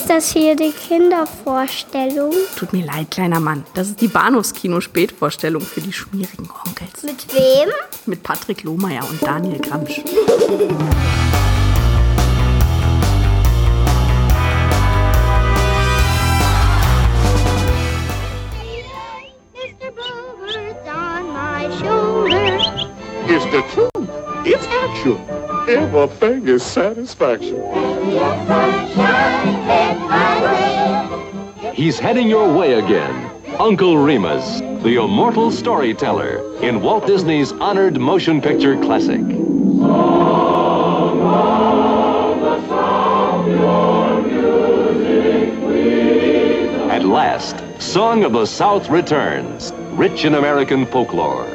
Ist das hier die Kindervorstellung? Tut mir leid, kleiner Mann. Das ist die Bahnhofskino-Spätvorstellung für die schmierigen Onkels. Mit wem? Mit Patrick Lohmeier und Daniel Gramsch. Mr. Bluebird's on my shoulder. It's the truth. It's action. Everything is satisfaction. He's heading your way again. Uncle Remus, the immortal storyteller in Walt Disney's honored motion picture classic. At last, Song of the South returns, rich in American folklore.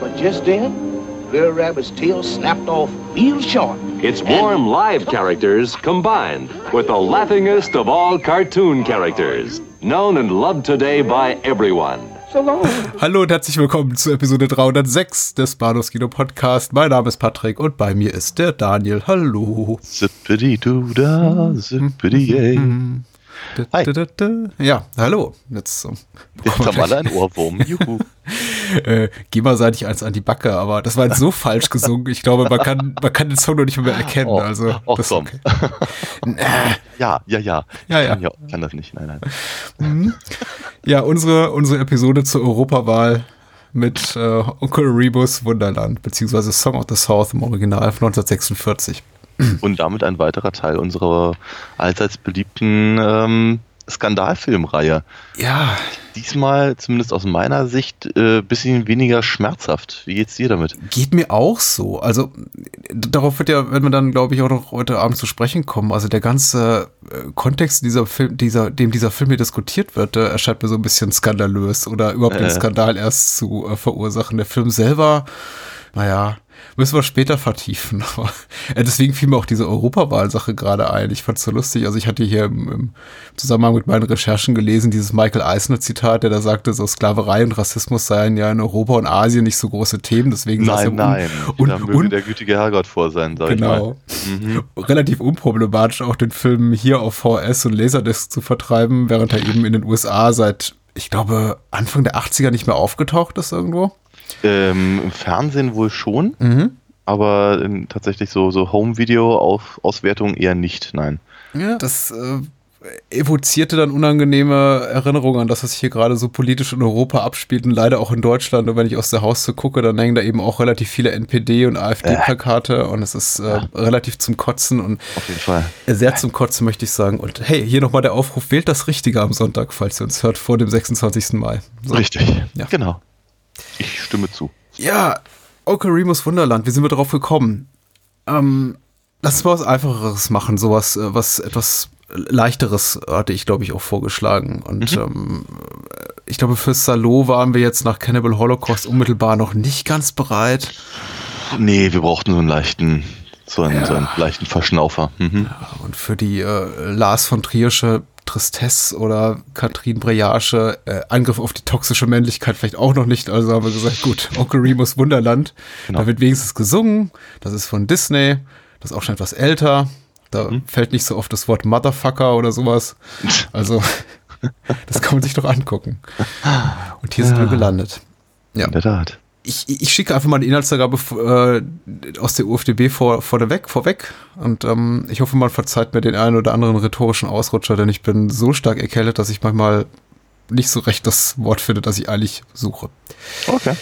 But just then, Little Rabbit's tail snapped off real short. Its warm live characters combined with the laughingest of all cartoon characters, known and loved today by everyone. Hallo und herzlich willkommen zu Episode 306 des Bahnhofskino Podcast. Mein Name ist Patrick und bei mir ist der Daniel. Hallo. Zippidi-du-da, zippidi-yay. Hi. Ja, hallo. Jetzt, ähm, Jetzt haben alle einen Ohrwurm. Juhu. äh, geh mal seitig eins an die Backe, aber das war jetzt so falsch gesungen. Ich glaube, man kann, man kann den Song noch nicht mehr erkennen. Oh, also, oh, das komm. okay. Ja, ja, ja. Ja, Ich ja. Kann, ja, kann das nicht. Nein, nein. Ja, unsere, unsere Episode zur Europawahl mit äh, Onkel Rebus Wunderland, beziehungsweise Song of the South im Original von 1946. Und damit ein weiterer Teil unserer allseits beliebten ähm, Skandalfilmreihe. Ja, Diesmal, zumindest aus meiner Sicht, äh, bisschen weniger schmerzhaft. Wie geht's dir damit? Geht mir auch so. Also darauf wird ja, wenn wir dann, glaube ich, auch noch heute Abend zu sprechen kommen. Also der ganze äh, Kontext dieser Film, dieser, dem dieser Film hier diskutiert wird, der erscheint mir so ein bisschen skandalös oder überhaupt den Äh. Skandal erst zu äh, verursachen. Der Film selber, naja, müssen wir später vertiefen. Äh, deswegen fiel mir auch diese Europawahl-Sache gerade ein. Ich fand's so lustig. Also ich hatte hier im, im Zusammenhang mit meinen Recherchen gelesen, dieses Michael Eisner-Zitat, der da sagte, so Sklaverei und Rassismus seien ja in Europa und Asien nicht so große Themen. Deswegen es Nein, nein. un- da möge der gütige Herrgott vor sein, sag Genau. ich mal. Mhm. Relativ unproblematisch auch den Film hier auf VS und Laserdisc zu vertreiben, während er eben in den USA seit, ich glaube, Anfang der 80er nicht mehr aufgetaucht ist irgendwo. Ähm, Im Fernsehen wohl schon, Mhm. aber in, tatsächlich so, so Home-Video-Auswertung eher nicht, nein. Ja. Das äh, evozierte dann unangenehme Erinnerungen an das, was sich hier gerade so politisch in Europa abspielt und leider auch in Deutschland. Und wenn ich aus der Haustür gucke, dann hängen da eben auch relativ viele NPD- und AfD-Plakate und es ist äh, relativ zum Kotzen und Auf jeden Fall. sehr zum Kotzen, möchte ich sagen. Und hey, hier nochmal der Aufruf, wählt das Richtige am Sonntag, falls ihr uns hört, vor dem 26. Mai. So. Richtig. Ja. Genau. Ich stimme zu. Ja, Onkel Remus Wunderland, wie sind wir darauf gekommen? Ähm, lass uns mal was Einfacheres machen, sowas, äh, was etwas Leichteres hatte ich, glaube ich, auch vorgeschlagen. Und ähm, ich glaube, für Salo waren wir jetzt nach Cannibal Holocaust unmittelbar noch nicht ganz bereit. Nee, wir brauchten so einen leichten, so einen, so einen leichten Verschnaufer. Mhm. Und für die äh, Lars von Triersche Tristesse oder Katrin Breage äh, Angriff auf die toxische Männlichkeit vielleicht auch noch nicht. Also haben wir gesagt, gut, Onkel Remus Wunderland. Genau. Da wird wenigstens gesungen. Das ist von Disney. Das ist auch schon etwas älter. Da fällt nicht so oft das Wort Motherfucker oder sowas. Also, das kann man sich doch angucken. Und hier sind wir gelandet. Ja. In der Tat. Ich, ich schicke einfach mal die Inhaltsangabe äh, aus der UFDB vor, vorweg, vorweg. Und ähm, ich hoffe, man verzeiht mir den einen oder anderen rhetorischen Ausrutscher, denn ich bin so stark erkältet, dass ich manchmal nicht so recht das Wort finde, das ich eigentlich suche. Okay.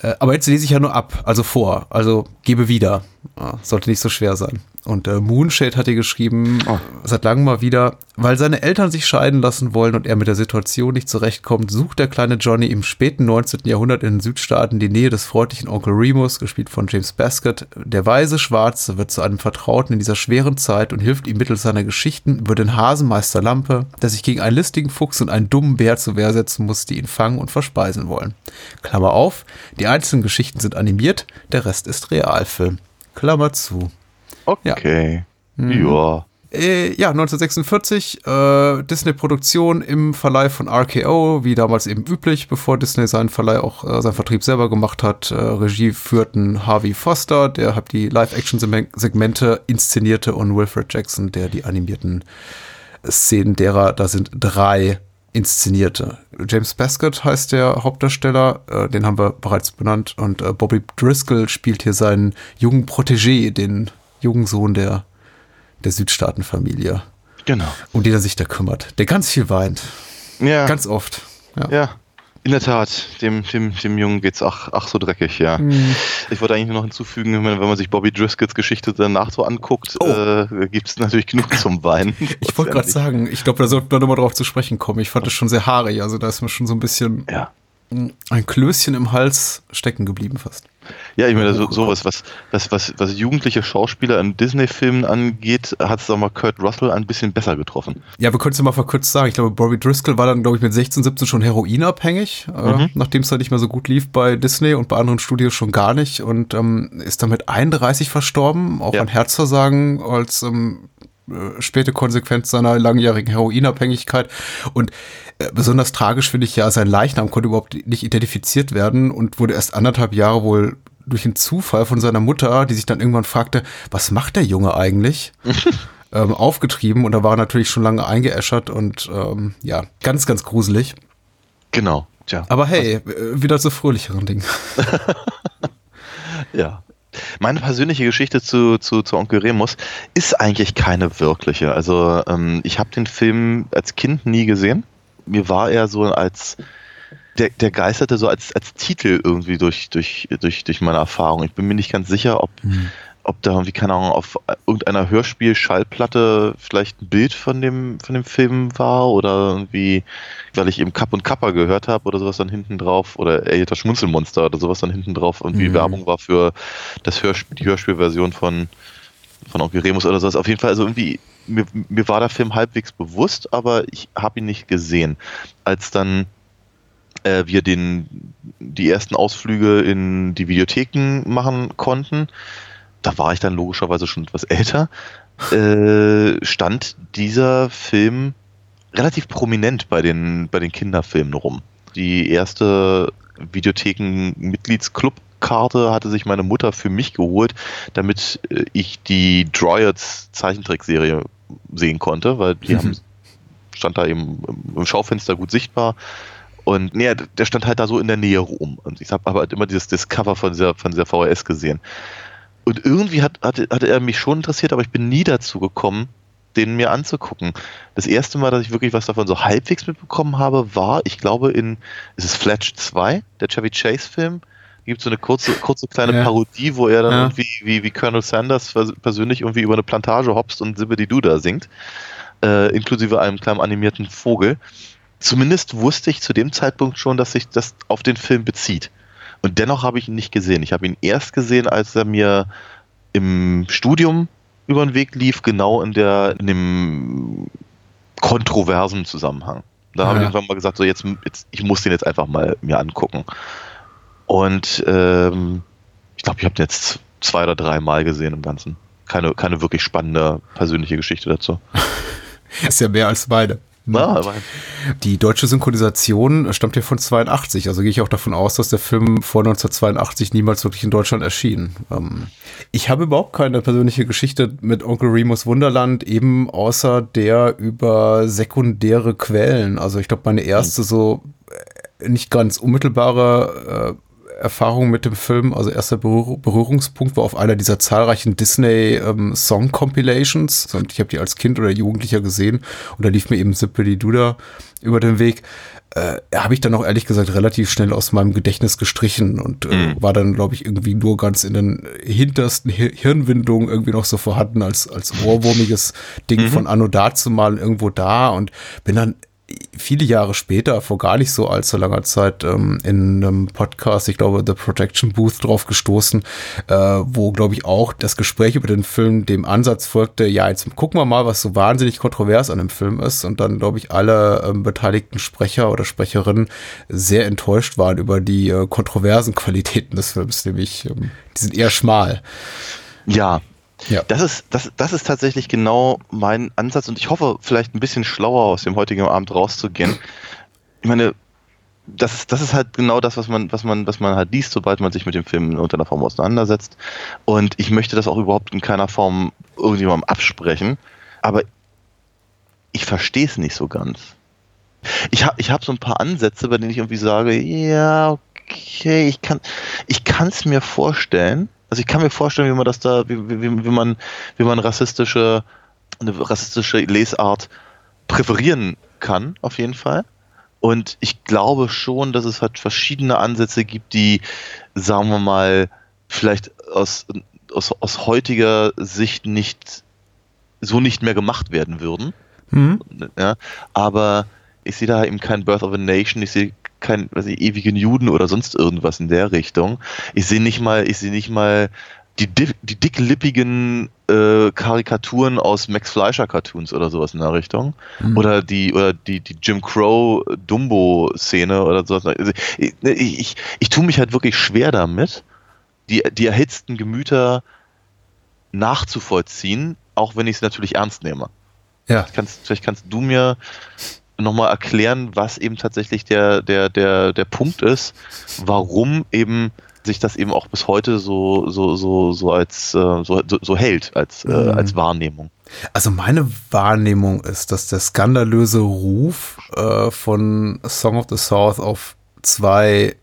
Äh, aber jetzt lese ich ja nur ab, also vor, also gebe wieder. Ah, sollte nicht so schwer sein. Und äh, Moonshade hat hier geschrieben, Oh. seit langem mal wieder, weil seine Eltern sich scheiden lassen wollen und er mit der Situation nicht zurechtkommt, sucht der kleine Johnny im späten 19. Jahrhundert in den Südstaaten die Nähe des freundlichen Onkel Remus, gespielt von James Baskett. Der weise Schwarze wird zu einem Vertrauten in dieser schweren Zeit und hilft ihm mittels seiner Geschichten über den Hasenmeister Lampe, der sich gegen einen listigen Fuchs und einen dummen Bär zur Wehr setzen muss, die ihn fangen und verspeisen wollen. Klammer auf, die einzelnen Geschichten sind animiert, der Rest ist Realfilm. Klammer zu. Okay. Mhm. Ja. Äh, ja, 1946, äh, Disney-Produktion im Verleih von RKO, wie damals eben üblich, bevor Disney seinen Verleih auch, äh, seinen Vertrieb selber gemacht hat. Äh, Regie führten Harvey Foster, der hat die Live-Action-Segmente inszenierte und Wilfred Jackson, der die animierten Szenen derer, da sind drei inszenierte. James Baskett heißt der Hauptdarsteller, äh, den haben wir bereits benannt. Und äh, Bobby Driscoll spielt hier seinen jungen Protégé, den jungen Sohn der, der Südstaatenfamilie, Genau. um den er sich da kümmert. Der ganz viel weint. Ja, Ganz oft. Ja. ja. In der Tat, dem, dem, dem Jungen geht's ach, ach so dreckig, ja. Mhm. Ich wollte eigentlich nur noch hinzufügen, wenn man, sich Bobby Driscolls Geschichte danach so anguckt, Oh. äh, gibt es natürlich genug zum Weinen. Ich wollte gerade sagen, ich glaube, da sollten wir nochmal drauf zu sprechen kommen. Ich fand das schon sehr haarig. Also da ist mir schon so ein bisschen Ja. ein Klößchen im Hals stecken geblieben fast. Ja, ich meine, so, sowas, was, was, was, was jugendliche Schauspieler in Disney-Filmen angeht, hat es mal Kurt Russell ein bisschen besser getroffen. Ja, wir können es ja mal verkürzt sagen. Ich glaube, Bobby Driscoll war dann, glaube ich, mit 16, 17 schon heroinabhängig, äh, nachdem es dann nicht mehr so gut lief bei Disney und bei anderen Studios schon gar nicht und ähm, ist dann mit 31 verstorben, auch Ja. an Herzversagen als ähm, äh, späte Konsequenz seiner langjährigen Heroinabhängigkeit. Und äh, besonders tragisch finde ich ja, sein Leichnam konnte überhaupt nicht identifiziert werden und wurde erst anderthalb Jahre wohl durch einen Zufall von seiner Mutter, die sich dann irgendwann fragte, was macht der Junge eigentlich? ähm, aufgetrieben und da war er natürlich schon lange eingeäschert und ähm, ja, ganz, ganz gruselig. Genau. Tja. Aber hey, äh, wieder zu fröhlicheren Dingen. Ja. Meine persönliche Geschichte zu, zu, zu Onkel Remus ist eigentlich keine wirkliche. Also ähm, ich habe den Film als Kind nie gesehen. Mir war er so als der, der geisterte so als, als Titel irgendwie durch, durch, durch, durch meine Erfahrung. Ich bin mir nicht ganz sicher, ob, ob da irgendwie, keine Ahnung, auf irgendeiner Hörspiel-Schallplatte vielleicht ein Bild von dem, von dem Film war oder irgendwie, weil ich eben Kapp und Kappa gehört habe oder sowas dann hinten drauf oder ey, das Schmunzelmonster oder sowas dann hinten drauf irgendwie Mhm. Werbung war für das Hörspiel, die Hörspielversion von, von Onkel Remus oder sowas. Auf jeden Fall, also irgendwie, mir, mir war der Film halbwegs bewusst, aber ich habe ihn nicht gesehen. Als dann äh, wir den, die ersten Ausflüge in die Videotheken machen konnten, da war ich dann logischerweise schon etwas älter, äh, stand dieser Film relativ prominent bei den, bei den Kinderfilmen rum. Die erste Videotheken-Mitgliedsclub-Karte hatte sich meine Mutter für mich geholt, damit äh, ich die Dryads Zeichentrickserie sehen konnte, weil die haben, stand da eben im Schaufenster gut sichtbar. Und nee, der stand halt da so in der Nähe rum. Und ich habe aber halt immer dieses Discover von dieser, von dieser VHS gesehen. Und irgendwie hat, hatte, hatte er mich schon interessiert, aber ich bin nie dazu gekommen, den mir anzugucken. Das erste Mal, dass ich wirklich was davon so halbwegs mitbekommen habe, war, ich glaube, in, ist es Fletch 2, der Chevy Chase-Film? Gibt so eine kurze, kurze kleine Ja. Parodie, wo er dann Ja. irgendwie wie, wie Colonel Sanders persönlich irgendwie über eine Plantage hopst und Zibbidi Duda singt, äh, inklusive einem kleinen animierten Vogel. Zumindest wusste ich zu dem Zeitpunkt schon, dass sich das auf den Film bezieht. Und dennoch habe ich ihn nicht gesehen. Ich habe ihn erst gesehen, als er mir im Studium über den Weg lief, genau in, der, in dem kontroversen Zusammenhang. Da habe ich Ja. irgendwann mal gesagt, so jetzt, jetzt, ich muss den jetzt einfach mal mir angucken. Und ähm, ich glaube, ich habe den jetzt zwei oder drei Mal gesehen im Ganzen. Keine, keine wirklich spannende persönliche Geschichte dazu. Ist ja mehr als beide. Ja, Die deutsche Synchronisation stammt ja von 82, also gehe ich auch davon aus, dass der Film vor 1982 niemals wirklich in Deutschland erschien. Ähm, ich habe überhaupt keine persönliche Geschichte mit Onkel Remus Wunderland, eben außer der über sekundäre Quellen. Also ich glaube, meine erste so äh, nicht ganz unmittelbare äh, Erfahrung mit dem Film, also erster Berühr Berührungspunkt war auf einer dieser zahlreichen Disney ähm, Song Compilations. Und ich habe die als Kind oder Jugendlicher gesehen und da lief mir eben Zippity Duda über den Weg. Äh, habe ich dann auch ehrlich gesagt relativ schnell aus meinem Gedächtnis gestrichen und äh, war dann, glaube ich, irgendwie nur ganz in den hintersten Hir Hirnwindungen irgendwie noch so vorhanden als, als ohrwurmiges Ding von Anno dazu mal irgendwo da und bin dann viele Jahre später, vor gar nicht so allzu langer Zeit, ähm, in einem Podcast, ich glaube, The Protection Booth drauf gestoßen, äh, wo, glaube ich, auch das Gespräch über den Film dem Ansatz folgte, ja, jetzt gucken wir mal, was so wahnsinnig kontrovers an dem Film ist und dann, glaube ich, alle ähm, beteiligten Sprecher oder Sprecherinnen sehr enttäuscht waren über die äh, kontroversen Qualitäten des Films, nämlich, ähm, die sind eher schmal. ja, Ja. Das ist, das, das ist tatsächlich genau mein Ansatz und ich hoffe, vielleicht ein bisschen schlauer aus dem heutigen Abend rauszugehen. Ich meine, das ist, das ist halt genau das, was man, was man, was man halt liest, sobald man sich mit dem Film in irgendeiner Form auseinandersetzt. Und ich möchte das auch überhaupt in keiner Form irgendjemandem absprechen. Aber ich verstehe es nicht so ganz. Ich habe ich hab so ein paar Ansätze, bei denen ich irgendwie sage, ja, okay, ich kann es mir vorstellen. Also ich kann mir vorstellen, wie man das da, wie, wie, wie man, wie man rassistische, eine rassistische Lesart präferieren kann, auf jeden Fall. Und ich glaube schon, dass es halt verschiedene Ansätze gibt, die, sagen wir mal, vielleicht aus, aus, aus heutiger Sicht nicht so nicht mehr gemacht werden würden. Mhm. Ja, aber ich sehe da eben kein Birth of a Nation, ich sehe keinen weiß ich, ewigen Juden oder sonst irgendwas in der Richtung. Ich sehe nicht mal, ich sehe nicht mal die, di- die dicklippigen äh, Karikaturen aus Max Fleischer Cartoons oder sowas in der Richtung. Oder die, oder die, die Jim Crow Dumbo Szene oder sowas. Also ich, ich, ich, ich tue mich halt wirklich schwer damit, die, die erhitzten Gemüter nachzuvollziehen, auch wenn ich es natürlich ernst nehme. Ja. Kannst, vielleicht kannst du mir nochmal erklären, was eben tatsächlich der, der, der, der Punkt ist, warum eben sich das eben auch bis heute so, so, so, so als äh, so, so, hält als, äh, Mhm. als Wahrnehmung. Also meine Wahrnehmung ist, dass der skandalöse Ruf äh, von Song of the South auf zwei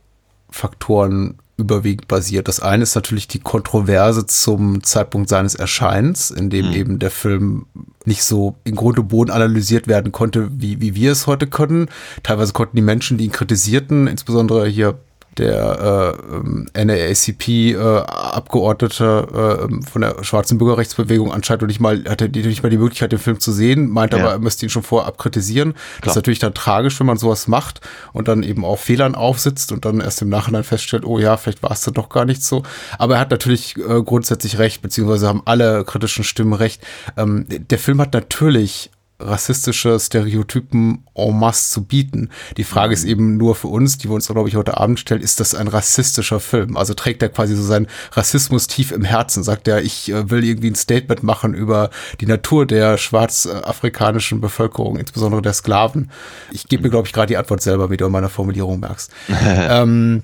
Faktoren überwiegend basiert. Das eine ist natürlich die Kontroverse zum Zeitpunkt seines Erscheinens, in dem Mhm. eben der Film nicht so in Grund und Boden analysiert werden konnte, wie, wie wir es heute können. Teilweise konnten die Menschen, die ihn kritisierten, insbesondere hier der äh, ähm, NAACP-Abgeordnete äh, von der schwarzen Bürgerrechtsbewegung anscheinend nicht mal, hatte nicht mal die Möglichkeit, den Film zu sehen, meinte Ja. aber, er müsste ihn schon vorher abkritisieren. Das Klar. ist natürlich dann tragisch, wenn man sowas macht und dann eben auf Fehlern aufsitzt und dann erst im Nachhinein feststellt, oh ja, vielleicht war es dann doch gar nicht so. Aber er hat natürlich äh, grundsätzlich recht, beziehungsweise haben alle kritischen Stimmen recht. Ähm, der Film hat natürlich rassistische Stereotypen en masse zu bieten. Die Frage ist eben nur für uns, die wir uns, glaube ich, heute Abend stellen, ist das ein rassistischer Film? Also trägt er quasi so seinen Rassismus tief im Herzen? Sagt er, ich äh, will irgendwie ein Statement machen über die Natur der schwarzafrikanischen Bevölkerung, insbesondere der Sklaven? Ich gebe mir, glaube ich, gerade die Antwort selber, wie du in meiner Formulierung merkst. ähm,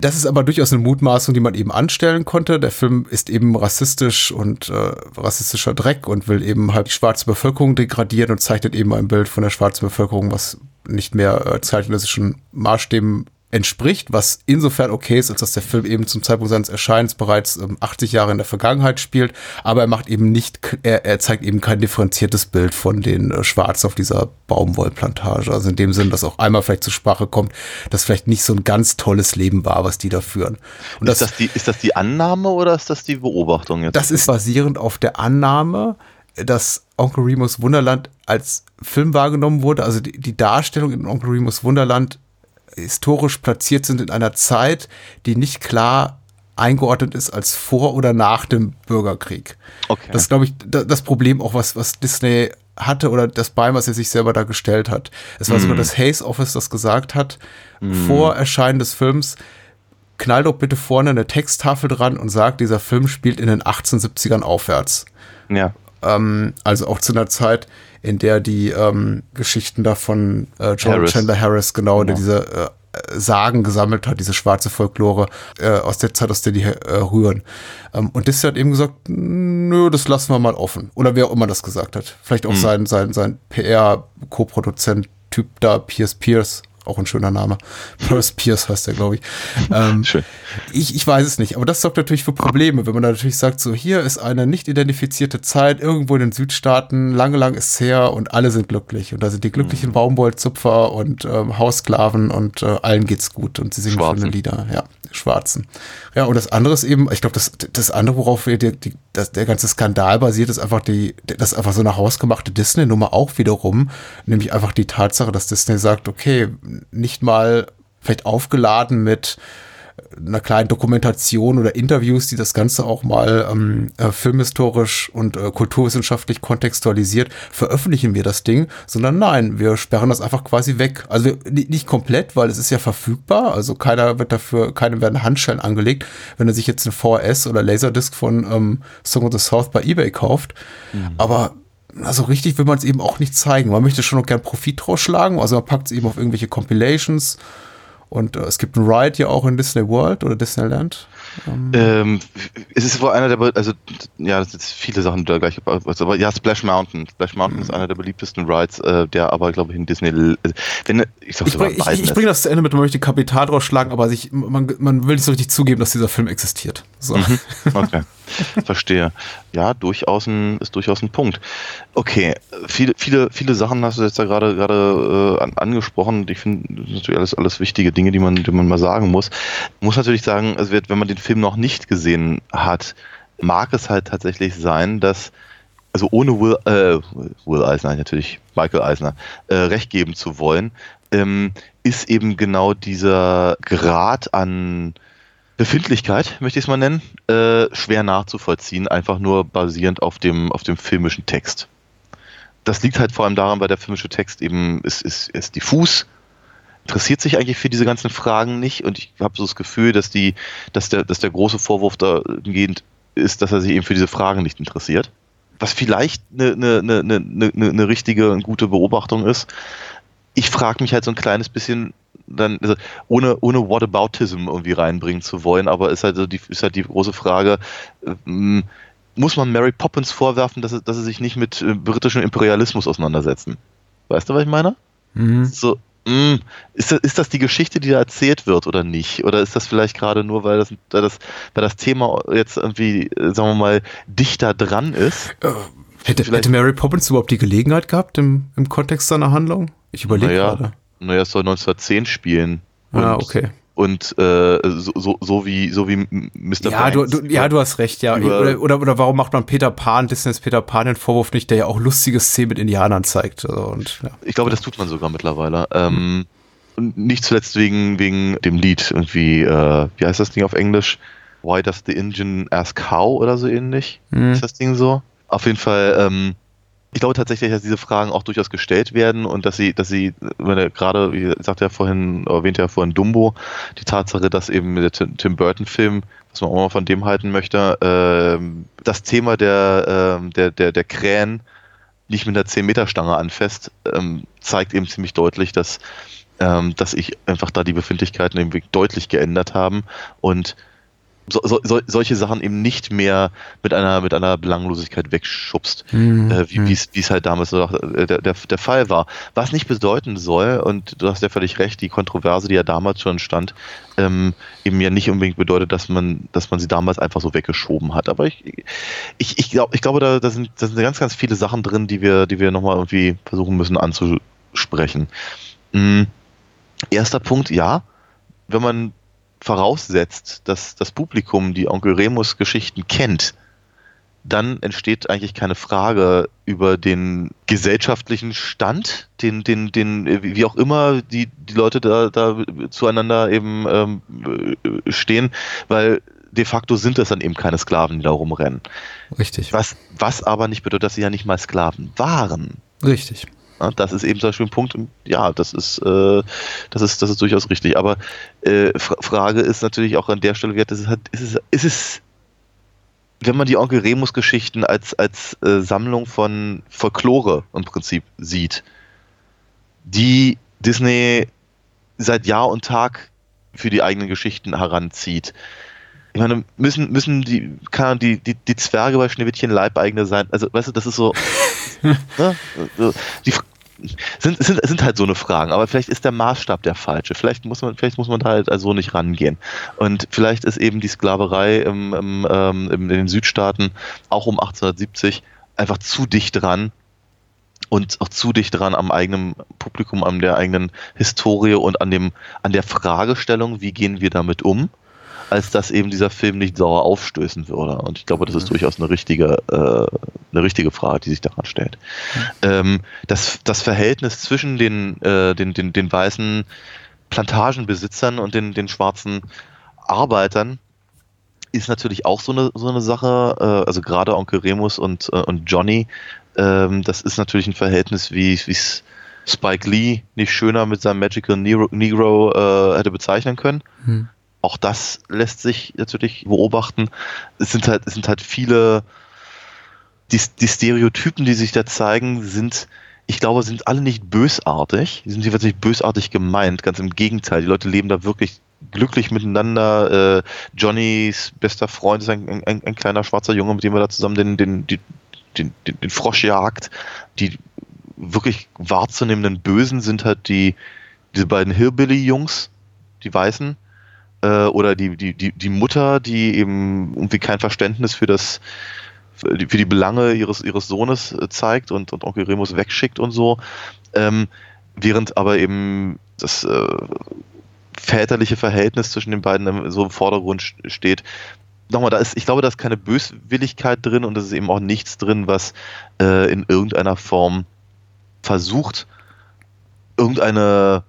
das ist aber durchaus eine Mutmaßung, die man eben anstellen konnte. Der Film ist eben rassistisch und äh, rassistischer Dreck und will eben halt die schwarze Bevölkerung degradieren und zeichnet eben ein Bild von der schwarzen Bevölkerung, was nicht mehr äh, zeitgenössischen Maßstäben entspricht, was insofern okay ist, als dass der Film eben zum Zeitpunkt seines Erscheinens bereits ähm, 80 Jahre in der Vergangenheit spielt, aber er macht eben nicht, er, er zeigt eben kein differenziertes Bild von den äh, Schwarzen auf dieser Baumwollplantage. Also in dem Sinn, dass auch einmal vielleicht zur Sprache kommt, dass vielleicht nicht so ein ganz tolles Leben war, was die da führen. Und ist, das die, ist das die Annahme oder ist das die Beobachtung jetzt? das ist basierend auf der Annahme, dass Onkel Remus Wunderland als Film wahrgenommen wurde. Also die, die Darstellung in Onkel Remus Wunderland historisch platziert sind in einer Zeit, die nicht klar eingeordnet ist als vor oder nach dem Bürgerkrieg. Okay. Das ist, glaube ich, da- das Problem auch, was, was Disney hatte oder das Bein, was er sich selber da gestellt hat. Es war sogar das Hays Office, das gesagt hat, vor Erscheinen des Films, knall doch bitte vorne eine Texttafel dran und sagt, dieser Film spielt in den 1870ern aufwärts. ja. Ähm, also auch zu einer Zeit, in der die ähm, Geschichten da von äh, John Harris. Chandler Harris, genau, der diese äh, Sagen gesammelt hat, diese schwarze Folklore äh, aus der Zeit, aus der die äh, rühren. Ähm, und Disney hat eben gesagt, nö, das lassen wir mal offen. Oder wer auch immer das gesagt hat. Vielleicht auch sein, sein, sein PR-Co-Produzent-Typ da, Pierce Pierce, auch ein schöner Name. Pierce Pierce heißt der, glaube ich. Ähm, Schön. ich, ich weiß es nicht, aber das sorgt natürlich für Probleme, wenn man da natürlich sagt, so hier ist eine nicht identifizierte Zeit irgendwo in den Südstaaten, lange, lang ist es her und alle sind glücklich. Und da sind die glücklichen Baumwollzupfer und ähm, Haussklaven und äh, allen geht's gut und sie singen Schwarzen. schöne Lieder, ja, Schwarzen. Ja, und das andere ist eben, ich glaube, das, das andere, worauf wir die, die, das, der ganze Skandal basiert, ist einfach die, das ist einfach so eine hausgemachte Disney-Nummer auch wiederum, nämlich einfach die Tatsache, dass Disney sagt, okay, nicht mal vielleicht aufgeladen mit einer kleinen Dokumentation oder Interviews, die das Ganze auch mal ähm, äh, filmhistorisch und äh, kulturwissenschaftlich kontextualisiert, veröffentlichen wir das Ding, sondern nein, wir sperren das einfach quasi weg. Also nicht komplett, weil es ist ja verfügbar, also keiner wird dafür, keinem werden Handschellen angelegt, wenn er sich jetzt eine VHS oder Laserdisc von ähm, Song of the South bei eBay kauft. Aber also richtig will man es eben auch nicht zeigen. Man möchte schon noch gern Profit draus schlagen, also man packt es eben auf irgendwelche Compilations und äh, es gibt ein Ride ja auch in Disney World oder Disneyland. Ähm, es ist wohl einer der, also ja, das sind viele Sachen da gleich, aber ja, Splash Mountain. Splash Mountain ist einer der beliebtesten Rides, äh, der aber, glaube ich, in Disney, äh, wenn, ich sag Ich bringe ich, ich bring das zu Ende mit, man möchte Kapital draus schlagen, aber sich, man, man will nicht so richtig zugeben, dass dieser Film existiert. So. Okay, verstehe. Ja, durchaus ein, ist durchaus ein Punkt. Okay, viele, viele, viele Sachen hast du jetzt da gerade gerade äh, an, angesprochen. Ich finde, das sind natürlich alles, alles wichtige Dinge, die man, die man mal sagen muss. Muss natürlich sagen, es wird, wenn man den Film noch nicht gesehen hat, mag es halt tatsächlich sein, dass also ohne Will, äh, Will Eisner, natürlich Michael Eisner, äh, recht geben zu wollen, ähm, ist eben genau dieser Grad an Befindlichkeit, möchte ich es mal nennen, äh, schwer nachzuvollziehen, einfach nur basierend auf dem, auf dem filmischen Text. Das liegt halt vor allem daran, weil der filmische Text eben ist, ist, ist diffus, interessiert sich eigentlich für diese ganzen Fragen nicht und ich habe so das Gefühl, dass, die, dass, der, dass der große Vorwurf dahingehend ist, dass er sich eben für diese Fragen nicht interessiert. Was vielleicht eine, eine, eine, eine, eine, richtige und gute Beobachtung ist. Ich frage mich halt so ein kleines bisschen, dann, also ohne, ohne Whataboutism irgendwie reinbringen zu wollen, aber ist halt, so die, ist halt die große Frage, ähm, muss man Mary Poppins vorwerfen, dass, sie- dass sie sich nicht mit äh, britischem Imperialismus auseinandersetzen? Weißt du, was ich meine? Mhm. So, mh, ist, das, ist das die Geschichte, die da erzählt wird oder nicht? Oder ist das vielleicht gerade nur, weil das, weil das, weil das Thema jetzt irgendwie, äh, sagen wir mal, dichter dran ist? Äh, hätte, hätte Mary Poppins überhaupt die Gelegenheit gehabt im, im Kontext seiner Handlung? Ich überlege Naja, gerade. naja, es soll 1910 spielen. Ah, okay. Und äh, so, so, so wie so wie Mr. Ja du, du, ja, du hast recht, ja. Oder, oder, oder warum macht man Peter Pan, Disneys Peter Pan den Vorwurf nicht, der ja auch lustige Szenen mit Indianern zeigt? Also, und, ja. Ich glaube, das tut man sogar mittlerweile. Ähm, und nicht zuletzt wegen, wegen dem Lied irgendwie, äh, wie heißt das Ding auf Englisch? Why does the Engine ask how oder so ähnlich? Mhm. Ist das Ding so? Auf jeden Fall, ähm, ich glaube tatsächlich, dass diese Fragen auch durchaus gestellt werden und dass sie, dass sie, er gerade, wie sagt er vorhin, erwähnt er vorhin Dumbo, die Tatsache, dass eben der Tim Burton-Film, was man auch mal von dem halten möchte, ähm, das Thema der, ähm, der, der, der Krähen nicht mit einer 10-Meter-Stange anfasst, ähm, zeigt eben ziemlich deutlich, dass, ähm, dass ich einfach da die Befindlichkeiten eben wirklich deutlich geändert haben und so, so, so, solche Sachen eben nicht mehr mit einer, mit einer Belanglosigkeit wegschubst, Mhm. äh, wie wie es halt damals noch, äh, der, der, der Fall war. Was nicht bedeuten soll, und du hast ja völlig recht, die Kontroverse, die ja damals schon stand, ähm, eben ja nicht unbedingt bedeutet, dass man, dass man sie damals einfach so weggeschoben hat. Aber ich, ich, ich, glaub, ich glaube, da, da, sind, da sind ganz, ganz viele Sachen drin, die wir, die wir nochmal irgendwie versuchen müssen anzusprechen. Mm, Erster Punkt, ja, wenn man voraussetzt, dass das Publikum die Onkel Remus Geschichten kennt, dann entsteht eigentlich keine Frage über den gesellschaftlichen Stand, den, den, den, wie auch immer die, die Leute da, da zueinander eben ähm, äh, stehen, weil de facto sind es dann eben keine Sklaven, die da rumrennen. Richtig. Was, was aber nicht bedeutet, dass sie ja nicht mal Sklaven waren. Richtig. Ja, das ist eben zum Beispiel ein Punkt, und ja, das ist, äh, das ist, das ist durchaus richtig. Aber äh, Fra Frage ist natürlich auch an der Stelle, wie hat das halt, ist es, ist es, wenn man die Onkel Remus Geschichten als, als äh, Sammlung von Folklore im Prinzip sieht, die Disney seit Jahr und Tag für die eigenen Geschichten heranzieht. Ich meine, müssen, müssen die, kann die, die, die Zwerge bei Schneewittchen Leibeigene sein? Also, weißt du, das ist so, ne? Die sind, sind, sind halt so eine Fragen, aber vielleicht ist der Maßstab der falsche. Vielleicht muss man, vielleicht muss man da halt also nicht rangehen. Und vielleicht ist eben die Sklaverei im, im, ähm, in den Südstaaten auch um 1870 einfach zu dicht dran und auch zu dicht dran am eigenen Publikum, an der eigenen Historie und an dem, an der Fragestellung, wie gehen wir damit um, als dass eben dieser Film nicht sauer aufstößen würde. Und ich glaube, das ist durchaus eine richtige, äh, eine richtige Frage, die sich daran stellt. Ähm, das, das Verhältnis zwischen den, äh, den, den, den weißen Plantagenbesitzern und den, den schwarzen Arbeitern ist natürlich auch so eine, so eine Sache, äh, also gerade Onkel Remus und, äh, und Johnny, ähm, das ist natürlich ein Verhältnis, wie es Spike Lee nicht schöner mit seinem Magical Negro, Negro äh, hätte bezeichnen können. Hm. Auch das lässt sich natürlich beobachten. Es sind halt, es sind halt viele, die, die Stereotypen, die sich da zeigen, sind, ich glaube, sind alle nicht bösartig. Die sind jeweils nicht bösartig gemeint. Ganz im Gegenteil. Die Leute leben da wirklich glücklich miteinander. Äh, Johnnys bester Freund ist ein, ein, ein kleiner schwarzer Junge, mit dem er da zusammen den, den, den, den, den, Frosch jagt. Die wirklich wahrzunehmenden Bösen sind halt die, diese beiden Hillbilly-Jungs, die Weißen, äh, oder die, die, die, die Mutter, die eben irgendwie kein Verständnis für das, für die, Belange ihres, ihres Sohnes äh, zeigt und, und Onkel Remus wegschickt und so. Ähm, während aber eben das äh, väterliche Verhältnis zwischen den beiden so im Vordergrund steht. Nochmal, da ist, ich glaube, da ist keine Böswilligkeit drin und es ist eben auch nichts drin, was äh, in irgendeiner Form versucht, irgendeine